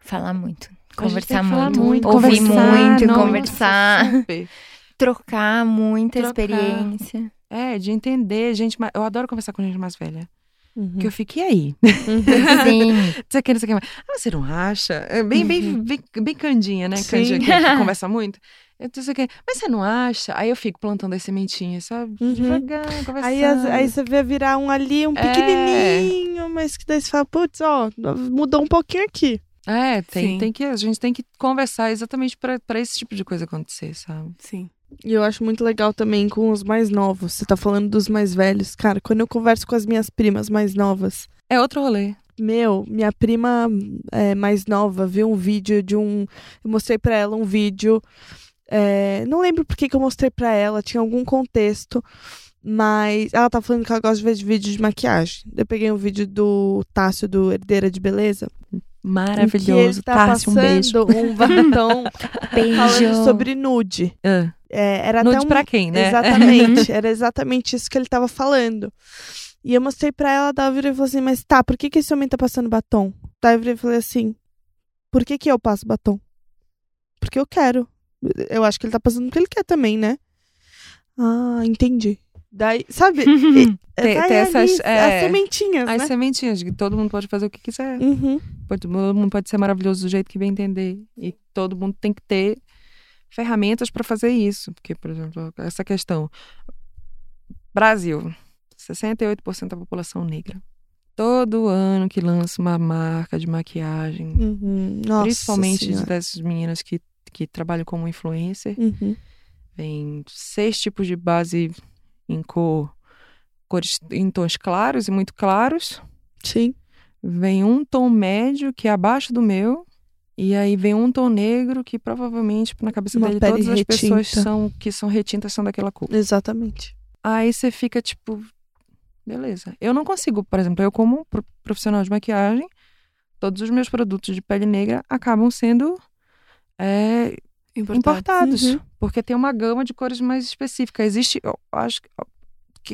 falar muito. Conversar que falar muito, muito, ouvir conversar, muito, nossa, conversar, trocar muita Trocar. experiência. É, de entender gente. mais- Eu adoro conversar com gente mais velha. Uhum. Porque eu fico, e aí? Sim. Você quer, você quer mais? Ah, você não acha? É bem, bem, bem, bem candinha, né? Sim. Candinha que, que conversa muito. Eu quer, mas você não acha? Aí eu fico plantando as sementinhas, sabe? Uhum. Devagar, conversando. Aí, as- aí você vê virar um ali, um É. pequenininho, mas que daí você fala, putz, ó, mudou um pouquinho aqui. É, tem, Sim. tem que, a gente tem que conversar exatamente pra pra esse tipo de coisa acontecer, sabe? Sim. E eu acho muito legal também com os mais novos. Você tá falando dos mais velhos. Cara, quando eu converso com as minhas primas mais novas, É outro rolê. Meu, minha prima é, mais nova viu um vídeo de um. Eu mostrei pra ela um vídeo. É, não lembro por que eu mostrei pra ela, tinha algum contexto. Mas ela tá falando que ela gosta de ver de vídeo de maquiagem. Eu peguei um vídeo do Tássio, do Herdeira de Beleza. Maravilhoso. ele tá Tássio, um passando um batom falando sobre nude. Ah, É, era nude até um, pra quem, né? Exatamente, era exatamente isso que ele tava falando. E eu mostrei pra ela, ela virou e falou assim, mas tá, por que, que esse homem tá passando batom? Daí eu virei e falei assim, por que que eu passo batom? Porque eu quero. Eu acho que ele tá passando porque ele quer também, né? Ah, entendi. Daí, sabe? e- Tem- essas, é, as sementinhas, As né? sementinhas, de que todo mundo pode fazer o que quiser. Uhum. Pode- todo mundo pode ser maravilhoso do jeito que bem entender. E todo mundo tem que ter ferramentas para fazer isso. Porque, por exemplo, essa questão. Brasil, 68% da população negra. Todo ano que lança uma marca de maquiagem, Uhum. Nossa principalmente Senhora. dessas meninas que, que trabalham como influencer, Uhum. vem seis tipos de base em cor, cores em tons claros e muito claros. Sim. Vem um tom médio, que é abaixo do meu. E aí vem um tom negro, que provavelmente, na cabeça Uma dele, todas as pessoas são, que são retintas são daquela cor. Exatamente. Aí você fica tipo, beleza. Eu não consigo, por exemplo, eu como pro- profissional de maquiagem, todos os meus produtos de pele negra acabam sendo é, Importante. importados. Uhum. Porque tem uma gama de cores mais específica. Existe, eu acho que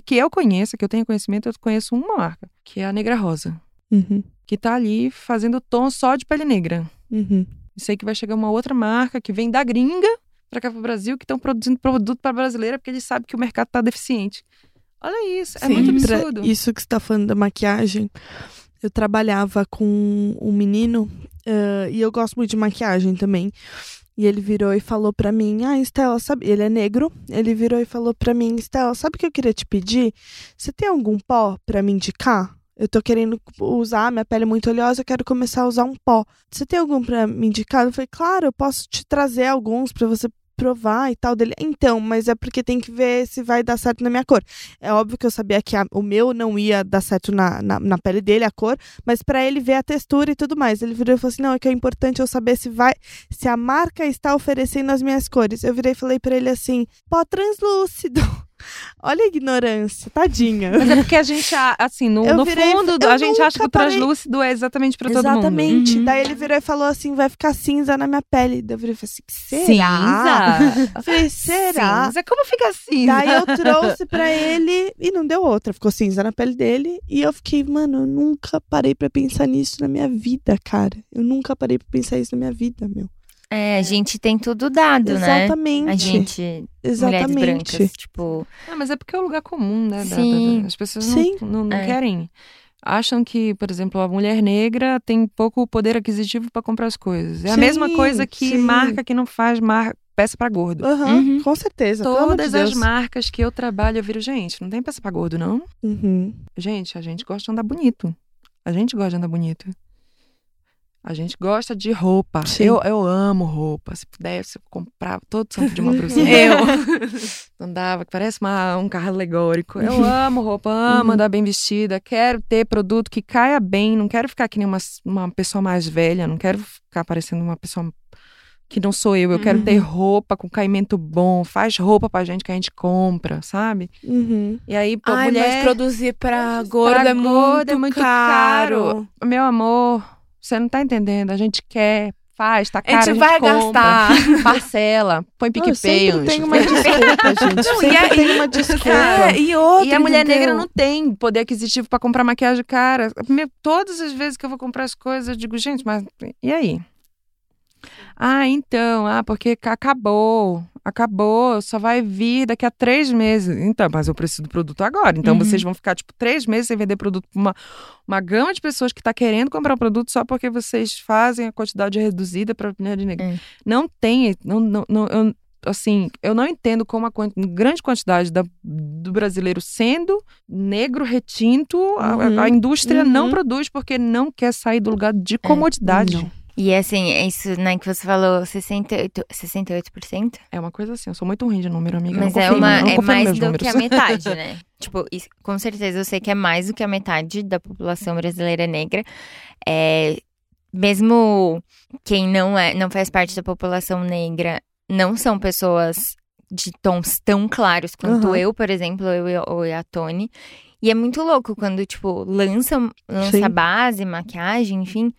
que, eu conheça, que eu tenha conhecimento, eu conheço uma marca, que é a Negra Rosa, Uhum. que tá ali fazendo tom só de pele negra. Uhum. Sei que vai chegar uma outra marca que vem da gringa pra cá pro Brasil, que estão produzindo produto para brasileira, porque eles sabem que o mercado tá deficiente. Olha isso, é Sim, muito absurdo. Isso que você tá falando da maquiagem. Eu trabalhava com um menino eh, e eu gosto muito de maquiagem também. E ele virou e falou pra mim: Ah, Estela, sabe? Ele é negro. Ele virou e falou pra mim: Estela, sabe o que eu queria te pedir? Você tem algum pó pra me indicar? Eu tô querendo usar, minha pele é muito oleosa, eu quero começar a usar um pó. Você tem algum pra me indicar? Eu falei: Claro, eu posso te trazer alguns pra você provar e tal dele. Então, mas é porque tem que ver se vai dar certo na minha cor. É óbvio que eu sabia que a- o meu não ia dar certo na, na, na pele dele, a cor, mas pra ele ver a textura e tudo mais. Ele virou e falou assim: não, é que é importante eu saber se vai, se a marca está oferecendo as minhas cores. Eu virei e falei pra ele assim: pó translúcido. Olha a ignorância, tadinha. Mas é porque a gente, assim, no, no virei- fundo, a gente acha que o parei- translúcido é exatamente pra todo mundo. Exatamente. Uhum. Daí ele virou e falou assim: vai ficar cinza na minha pele. Daí eu virei e falei assim: será? Cinza? Falei, será? Cinza? Como fica cinza? Daí eu trouxe pra ele e não deu outra. Ficou cinza na pele dele. E eu fiquei, mano, eu nunca parei pra pensar nisso na minha vida, cara. Eu nunca parei pra pensar isso na minha vida, meu. É, a gente tem tudo dado, né? Exatamente. A gente, mulheres Exatamente. brancas, tipo, Ah, mas é porque é o lugar comum, né? da- da- Sim. da- as pessoas Sim. não, não, não É. querem. Acham que, por exemplo, a mulher negra tem pouco poder aquisitivo pra comprar as coisas. É a Sim, mesma coisa que sim. marca que não faz mar... peça pra gordo. Aham, Uhum. com certeza. amor de Todas as marcas que eu trabalho, eu viro, gente, não tem peça pra gordo, não? Uhum. Gente, a gente gosta de andar bonito. A gente gosta de andar bonito. A gente gosta de roupa. Sim. Eu, eu amo roupa. Se pudesse, eu comprava todo santo de uma brusinha. Eu. Andava, que parece uma, um carro alegórico. Eu amo roupa, amo Uhum. andar bem vestida. Quero ter produto que caia bem. Não quero ficar que nem uma, uma pessoa mais velha. Não quero ficar parecendo uma pessoa que não sou eu. Eu quero Uhum. ter roupa com caimento bom. Faz roupa pra gente que a gente compra, sabe? Uhum. E aí, pô, Ai, mulher... mas produzir pra Pra gordo é muito, é muito caro. caro. Meu amor, você não tá entendendo. A gente quer, faz, tá A caro, gente vai compra. gastar. Parcela, põe PicPay antes. tem uma desculpa, gente. Não, e aí- tem uma desculpa. É, e outra, E a mulher entendeu? negra não tem poder aquisitivo pra comprar maquiagem cara. Meu, todas as vezes que eu vou comprar as coisas, eu digo, gente, mas e aí? Ah, então, ah, porque ca- acabou, acabou, só vai vir daqui a três meses. Então, mas eu preciso do produto agora. Então, Uhum. vocês vão ficar, tipo, três meses sem vender produto pra uma, uma gama de pessoas que tá querendo comprar o produto só porque vocês fazem a quantidade reduzida pra mulher negra. É. Não tem, não, não, não, eu, assim, eu não entendo como a grande quantidade da- do brasileiro sendo negro, retinto, a- a, Uhum. a indústria não Uhum. produz porque não quer sair do lugar de comodidade. não. E assim, é isso, né, que você falou, 68%, 68%? É uma coisa assim, eu sou muito ruim de número, amiga. Mas não é, confio, uma, não é confio mais do números. que a metade, né? tipo, isso- com certeza eu sei que é mais do que a metade da população brasileira negra. É, mesmo quem não é, não faz parte da população negra, não são pessoas de tons tão claros quanto Aham. eu, por exemplo, eu e- a Tony. E é muito louco quando, tipo, lança, lança Sim. base, maquiagem, enfim.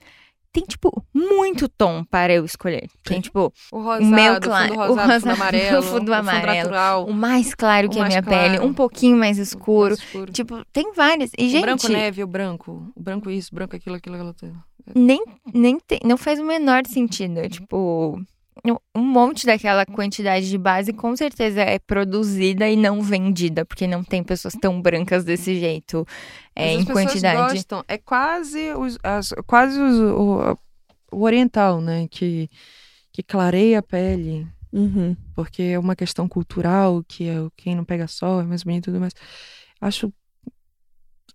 Tem, tipo, muito tom para eu escolher. Tem, tipo, O rosado, meu o claro, fundo o rosado, o fundo amarelo, o fundo amarelo. o mais claro que a mais minha claro. pele, um pouquinho mais escuro. mais escuro. Tipo, tem várias. E, o gente, branco neve, o branco. O branco isso, o branco aquilo, aquilo, aquilo. nem, nem tem, não faz o menor sentido. Tipo, um- monte daquela quantidade de base com certeza é produzida e não vendida, porque não tem pessoas tão brancas desse jeito é, em as pessoas quantidade. Gostam. É quase, os, as- quase os- o, o oriental, né? Que, que clareia a pele. Uhum. porque é uma questão cultural, que é o quem não pega sol é mais bonito e tudo mais. Acho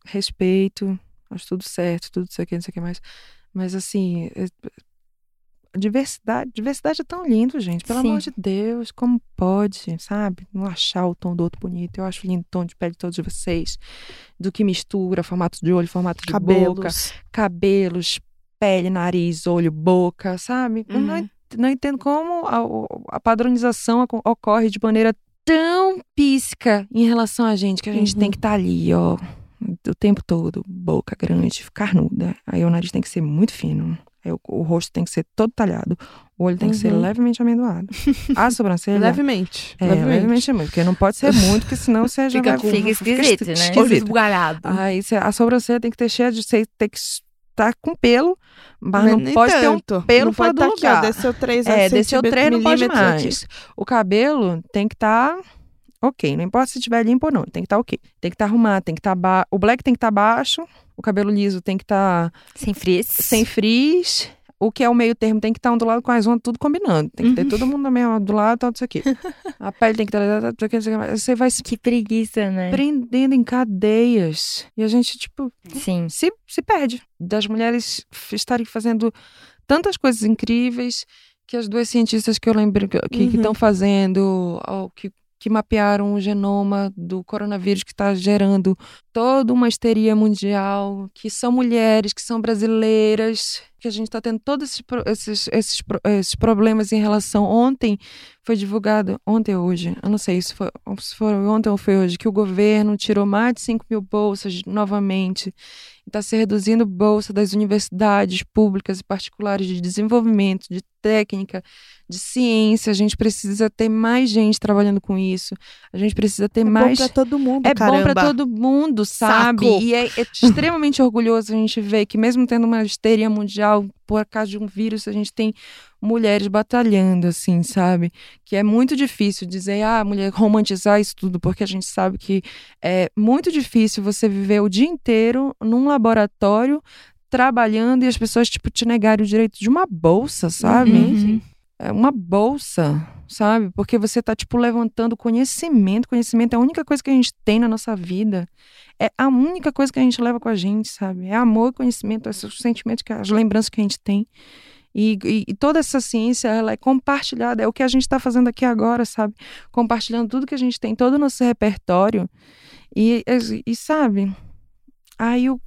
respeito, acho tudo certo, tudo isso aqui, não sei o que mais. Mas assim, é- diversidade, diversidade é tão lindo, gente. Pelo Sim. amor de Deus, como pode, sabe? Não achar o tom do outro bonito. Eu acho lindo o tom de pele de todos vocês. Do que mistura, formato de olho, formato de boca, Cabelos. cabelos, pele, nariz, olho, boca, sabe? Não, Uhum. en- não entendo como a, a padronização ocorre de maneira tão pisca em relação a gente, que a gente Uhum. tem que estar ali, ó, o tempo todo, boca grande, carnuda. Aí o nariz tem que ser muito fino. Aí o, rosto tem que ser todo talhado. O olho tem que ser Uhum. levemente amendoado. A sobrancelha. Levemente. É, levemente. é muito. Porque não pode ser muito, porque senão você já Fica vai... com- Fica esquisito, né? Olho esquisito. esbugalhado. Aí cê- a sobrancelha tem que ter cheia de. Você tem que estar com pelo, mas, não nem pode ter um tanto. pelo não fora pode do tá aqui, ó, lugar. desceu 3 É, desceu três, não pode milímetros aqui. mais. O cabelo tem que estar ok. Não importa se estiver limpo ou não. Tem que estar ok. Tem que estar arrumado, tem que estar ba... O black tem que estar baixo, o cabelo liso tem que estar Sem frizz. sem frizz. O que é o meio termo tem que estar ondulado com as ondas tudo combinando. Tem que ter todo mundo mesmo do lado, tal, isso aqui. A pele tem que estar. Você vai se Que preguiça, né? prendendo em cadeias. E a gente, tipo, Sim. se, se perde. Das mulheres estarem fazendo tantas coisas incríveis que as duas cientistas que eu lembro que Uhum. estão fazendo, ó, que, que mapearam o genoma do coronavírus que está gerando toda uma histeria mundial, que são mulheres, que são brasileiras, que a gente está tendo todos esses, esses, esses, esses problemas em relação. Ontem foi divulgado, ontem ou hoje, eu não sei se foi, se foi ontem ou foi hoje, que o governo tirou mais de 5 mil bolsas novamente está se reduzindo bolsa das universidades públicas e particulares de desenvolvimento, de técnica, de ciência. A gente precisa ter mais gente trabalhando com isso. A gente precisa ter É mais. bom pra todo mundo, É caramba. bom pra todo mundo, sabe? Saco. E é, é extremamente orgulhoso a gente ver que, mesmo tendo uma histeria mundial por causa de um vírus, a gente tem mulheres batalhando, assim, sabe? Que é muito difícil dizer, ah, mulher, romantizar isso tudo, porque a gente sabe que é muito difícil você viver o dia inteiro num laboratório trabalhando e as pessoas, tipo, te negarem o direito de uma bolsa, sabe? Uhum. é uma bolsa, sabe? Porque você tá, tipo, levantando conhecimento. Conhecimento é a única coisa que a gente tem na nossa vida. É a única coisa que a gente leva com a gente, sabe? É amor, conhecimento, esses sentimentos, que, as lembranças que a gente tem. E, e- e toda essa ciência, ela é compartilhada. É o que a gente está fazendo aqui agora, sabe? Compartilhando tudo que a gente tem, todo o nosso repertório. E, e, e, sabe? Aí o...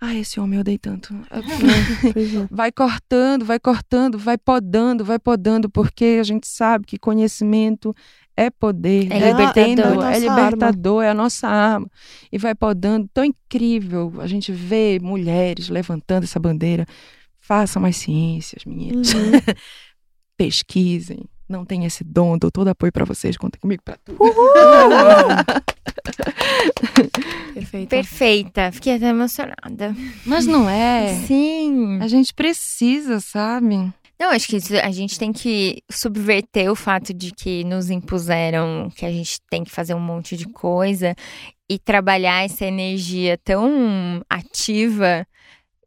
Ai, esse homem eu odeio tanto. É. vai cortando, vai cortando, vai podando, vai podando, porque a gente sabe que conhecimento é poder, É libertador. é É a nossa libertador, é a nossa arma. E vai podando, tão incrível a gente vê mulheres levantando essa bandeira. Façam mais ciências, meninas. Uhum. Pesquisem. Não tem esse dom, dou todo apoio pra vocês, contem comigo pra tudo. Perfeito. Perfeita. Fiquei até emocionada. Mas não é. Sim. A gente precisa, sabe? Não, acho que isso- a gente tem que subverter o fato de que nos impuseram que a gente tem que fazer um monte de coisa e trabalhar essa energia tão ativa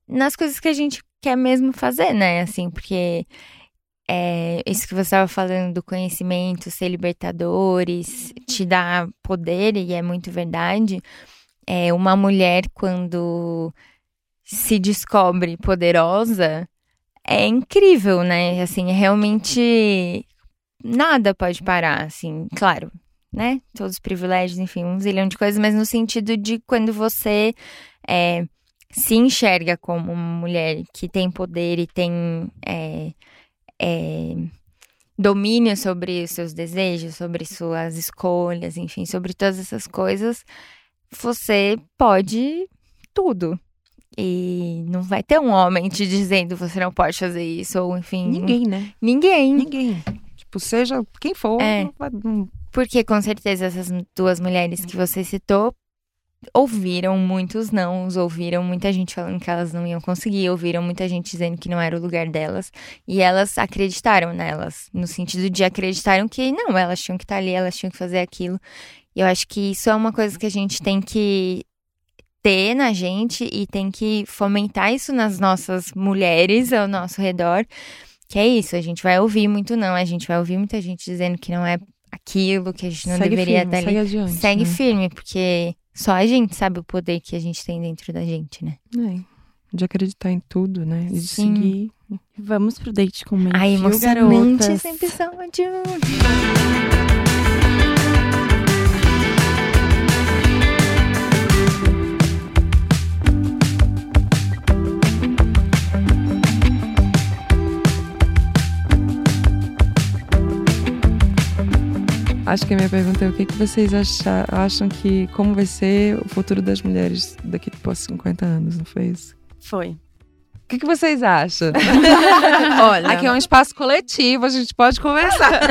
nas coisas que a gente quer mesmo fazer, né? Assim, porque é, isso que você estava falando do conhecimento, ser libertadores, te dá poder, e é muito verdade. É, uma mulher, quando se descobre poderosa, é incrível, né? Assim, é realmente nada pode parar, assim, claro, né? Todos os privilégios, enfim, um zilhão de coisas, mas no sentido de quando você é, se enxerga como uma mulher que tem poder e tem é, é, domínio sobre os seus desejos, sobre suas escolhas, enfim, sobre todas essas coisas, você pode tudo. E não vai ter um homem te dizendo você não pode fazer isso, ou enfim. Ninguém, né? Ninguém. Ninguém. Tipo, seja quem for. É. não vai- não- Porque com certeza essas duas mulheres que você citou ouviram muitos nãos, ouviram muita gente falando que elas não iam conseguir, ouviram muita gente dizendo que não era o lugar delas, e elas acreditaram nelas, no sentido de acreditaram que não, elas tinham que estar ali, elas tinham que fazer aquilo. E eu acho que isso é uma coisa que a gente tem que ter na gente e tem que fomentar isso nas nossas mulheres ao nosso redor. Que é isso, a gente vai ouvir muito não, a gente vai ouvir muita gente dizendo que não é aquilo, que a gente não segue deveria firme, estar ali. segue adiante. Segue né? firme, porque só a gente sabe o poder que a gente tem dentro da gente, né? É, de acreditar em tudo, né? E de Sim. seguir. Vamos pro date com Menfio, Ai, emocionante garotas. esse episódio. Acho que a minha pergunta é o que, que vocês acha- acham que. Como vai ser o futuro das mulheres daqui por 50 anos, não foi isso? Foi. que, que vocês acham? Olha, Aqui é um espaço coletivo, a gente pode conversar.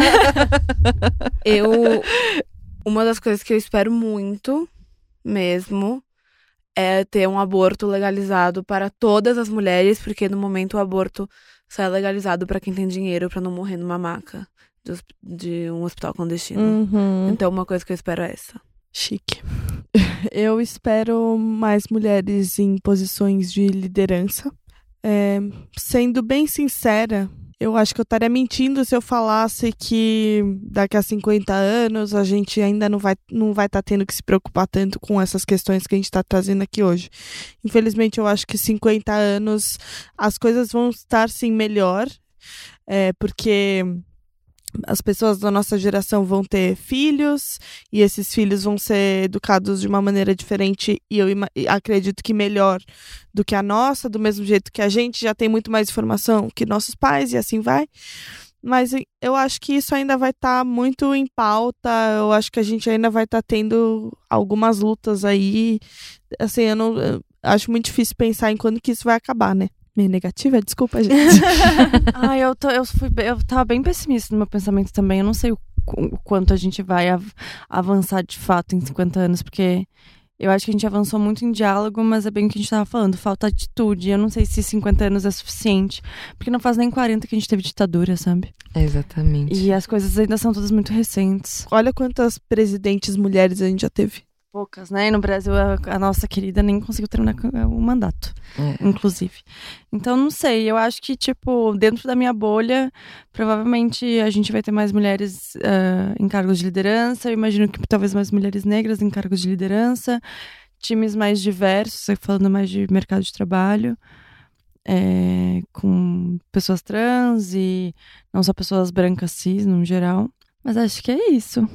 eu. Uma das coisas que eu espero muito, mesmo, é ter um aborto legalizado para todas as mulheres, porque no momento o aborto só é legalizado para quem tem dinheiro para não morrer numa maca de, de um hospital clandestino. Uhum. Então, uma coisa que eu espero é essa. Chique. Eu espero mais mulheres em posições de liderança. É, sendo bem sincera, eu acho que eu estaria mentindo se eu falasse que daqui a 50 anos a gente ainda não vai não vai estar tendo que se preocupar tanto com essas questões que a gente está trazendo aqui hoje. Infelizmente, eu acho que 50 anos as coisas vão estar sim melhor, é, porque as pessoas da nossa geração vão ter filhos e esses filhos vão ser educados de uma maneira diferente e eu acredito que melhor do que a nossa, do mesmo jeito que a gente já tem muito mais informação que nossos pais e assim vai. Mas eu acho que isso ainda vai estar muito em pauta. Eu acho que a gente ainda vai estar tendo algumas lutas aí. Assim, eu não eu acho muito difícil pensar em quando que isso vai acabar, né? Meio negativa, desculpa, gente. Ah, eu, tô, eu, fui, eu tava bem pessimista no meu pensamento também. Eu não sei o, o quanto a gente vai av- avançar de fato em 50 anos, porque eu acho que a gente avançou muito em diálogo, mas é bem o que a gente tava falando, falta atitude. Eu não sei se 50 anos é suficiente, porque não faz nem 40 que a gente teve ditadura, sabe? Exatamente. E as coisas ainda são todas muito recentes. Olha quantas presidentes mulheres a gente já teve. Poucas, né? E no Brasil, a, a nossa querida nem conseguiu terminar com- o mandato. É. inclusive. Então, não sei, eu acho que, tipo, dentro da minha bolha, provavelmente a gente vai ter mais mulheres ah, em cargos de liderança. Eu imagino que talvez mais mulheres negras em cargos de liderança, times mais diversos, falando mais de mercado de trabalho, é, com pessoas trans e não só pessoas brancas cis, no geral. Mas acho que é isso.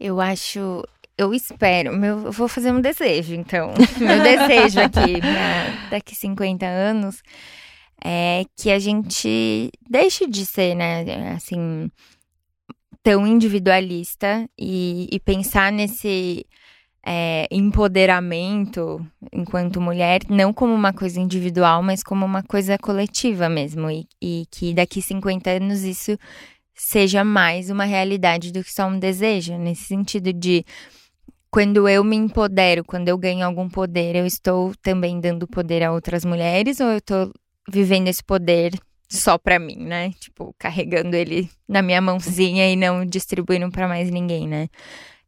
Eu acho. Eu espero. Meu, eu vou fazer um desejo, então. Meu desejo aqui, pra daqui 50 anos, é que a gente deixe de ser, né, assim, tão individualista e, e pensar nesse é, empoderamento enquanto mulher, não como uma coisa individual, mas como uma coisa coletiva mesmo. E, e que daqui 50 anos isso seja mais uma realidade do que só um desejo, nesse sentido de quando eu me empodero, quando eu ganho algum poder, eu estou também dando poder a outras mulheres ou eu estou vivendo esse poder só pra mim, né? Tipo, carregando ele na minha mãozinha e não distribuindo pra mais ninguém, né?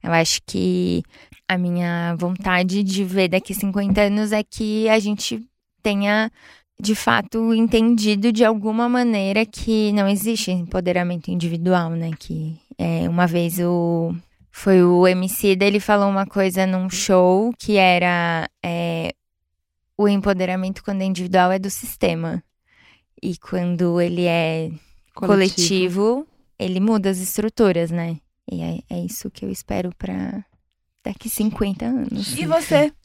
Eu acho que a minha vontade de ver daqui 50 anos é que a gente tenha de fato entendido de alguma maneira que não existe empoderamento individual, né? Que é, uma vez o foi o MC ele falou uma coisa num show que era é, o empoderamento quando é individual é do sistema e quando ele é coletivo, ele muda as estruturas, né? E é, é isso que eu espero pra daqui 50 anos. E você?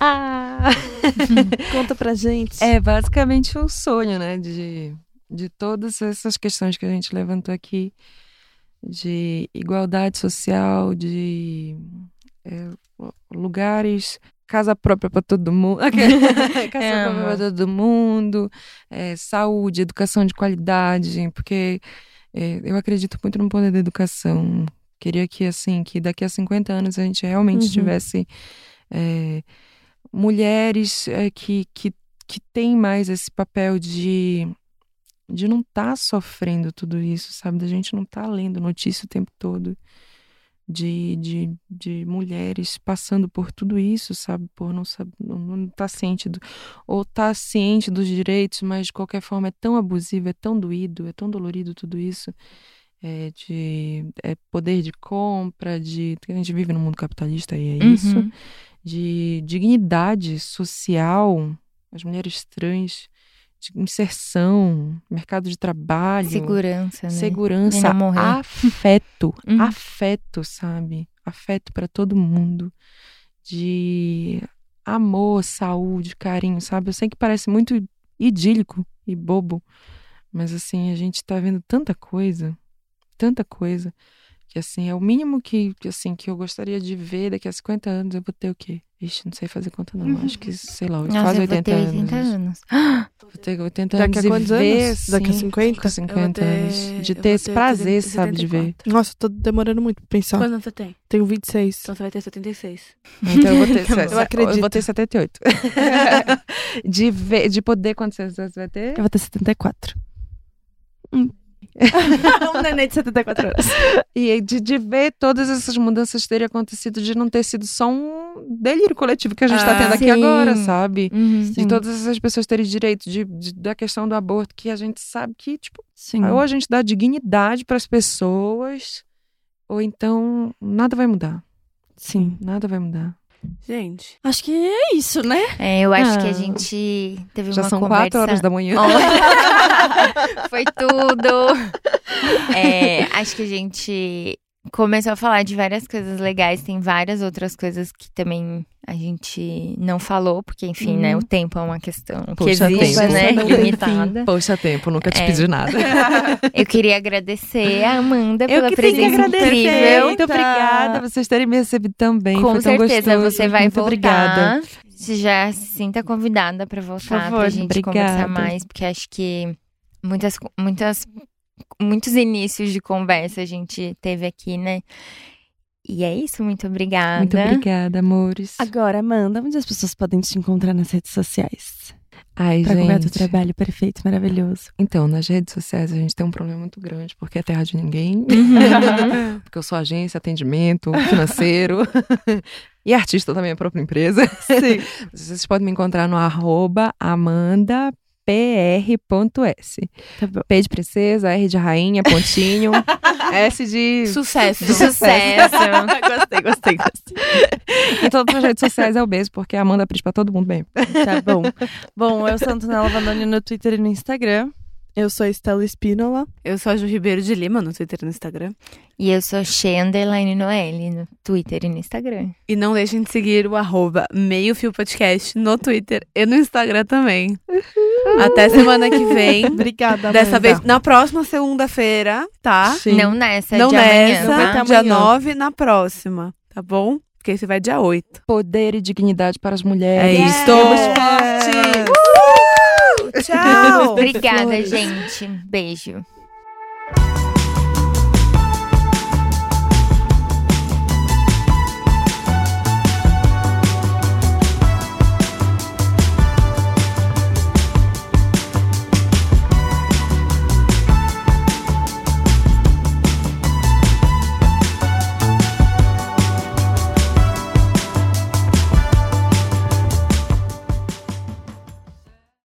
Ah! Conta pra gente. É basicamente o sonho, né? De, de todas essas questões que a gente levantou aqui, de igualdade social, de é, lugares, casa própria para todo mundo, casa Amo. própria para todo mundo, é, saúde, educação de qualidade, porque é, eu acredito muito no poder da educação. Queria que assim, que daqui a 50 anos a gente realmente Uhum. tivesse é, mulheres é, que, que, que têm mais esse papel de, de não estar sofrendo tudo isso, sabe? Da gente não estar lendo notícia o tempo todo. De, de, de mulheres passando por tudo isso, sabe? Por não estar não, não tá ciente do, ou tá ciente dos direitos, mas de qualquer forma é tão abusivo, é tão doído, é tão dolorido tudo isso. É de é poder de compra, de. A gente vive num mundo capitalista e é isso Uhum. de dignidade social, as mulheres trans, de inserção, mercado de trabalho, Segurança, né? segurança, afeto, Uhum. afeto, sabe? Afeto para todo mundo, de amor, saúde, carinho, sabe? Eu sei que parece muito idílico e bobo, mas assim, a gente tá vendo tanta coisa, tanta coisa, que assim, é o mínimo que, assim, que eu gostaria de ver daqui a 50 anos, eu vou ter o quê? Ixi, não sei fazer conta não, acho que, sei lá, Uhum. Nossa, quase eu vou 80 ter anos. 80 anos. Vou ter 80 Daqui a anos quantos ver, anos? Daqui a assim, 50? com 50 ter- anos. De eu ter esse ter prazer, 70, sabe, de ver. 74. Nossa, eu tô demorando muito pra pensar. Quantos anos você tem? Tenho 26. Então você vai ter 76. Então eu vou ter, Eu se- acredito. Eu vou ter 78. de, ver, de poder, quantos anos você vai ter? Eu vou ter 74. Hum. um neném de 74 anos. E de, de ver todas essas mudanças terem acontecido, de não ter sido só um delírio coletivo que a gente tá Ah, tendo aqui sim. agora, sabe? Uhum. De todas essas pessoas terem direito, de, de- da questão do aborto, que a gente sabe que, tipo, Sim. ou a gente dá dignidade para as pessoas, ou então nada vai mudar. Sim. Nada vai mudar. Gente, Acho que é isso, né? É, eu acho que a Ah. gente teve Já uma são conversa... quatro horas da manhã. Foi tudo. É, acho que a gente começou a falar de várias coisas legais. Tem várias outras coisas que também a gente não falou, porque, enfim, né? O tempo é uma questão que Poxa, existe, tempo. né? Limitada. Poxa, tempo, nunca te É. pedi nada. Eu queria agradecer a Amanda Eu pela que que presença agradecer. incrível. Muito obrigada por vocês terem me recebido também. Com Foi tão certeza gostoso. você vai Muito voltar. obrigada. Você já se sinta convidada para voltar favor, pra gente obrigada. conversar mais, porque acho que muitas, muitas, muitos inícios de conversa a gente teve aqui, né? E é isso, muito obrigada. Muito obrigada, amores. Agora, Amanda, onde as pessoas podem te encontrar nas redes sociais? Ai, Pra gente. trabalho perfeito, maravilhoso. Então, nas redes sociais a gente tem um problema muito grande, porque é terra de ninguém. Uhum. porque eu sou agência, atendimento, financeiro. e artista também, a própria empresa. Sim. Vocês podem me encontrar no arroba amandapr.s. Tá. P de princesa, R de rainha, pontinho, S de... sucesso. Sucesso. gostei, gostei, gostei. Em todas as redes sociais é o beijo, porque a Amanda Pris pra todo mundo bem. Tá bom. Bom, eu sou Antonella Vanoni no Twitter e no Instagram. Eu sou a Estela Espínola. Eu sou a Ju Ribeiro de Lima no Twitter e no Instagram. E eu sou Shea Underline Noelle no Twitter e no Instagram. E não deixem de seguir o arroba Meio Fio Podcast no Twitter e no Instagram também. Até semana que vem. Obrigada, Dessa Amanda. vez, na próxima segunda-feira, tá? Sim. Não nessa, não de nessa, amanhã, tá? dia Amanhã. 9, na próxima, tá bom? Porque esse vai dia 8. Poder e dignidade para as É mulheres. isso. Somos Yes. fortes! Tchau! Obrigada, gente. Beijo.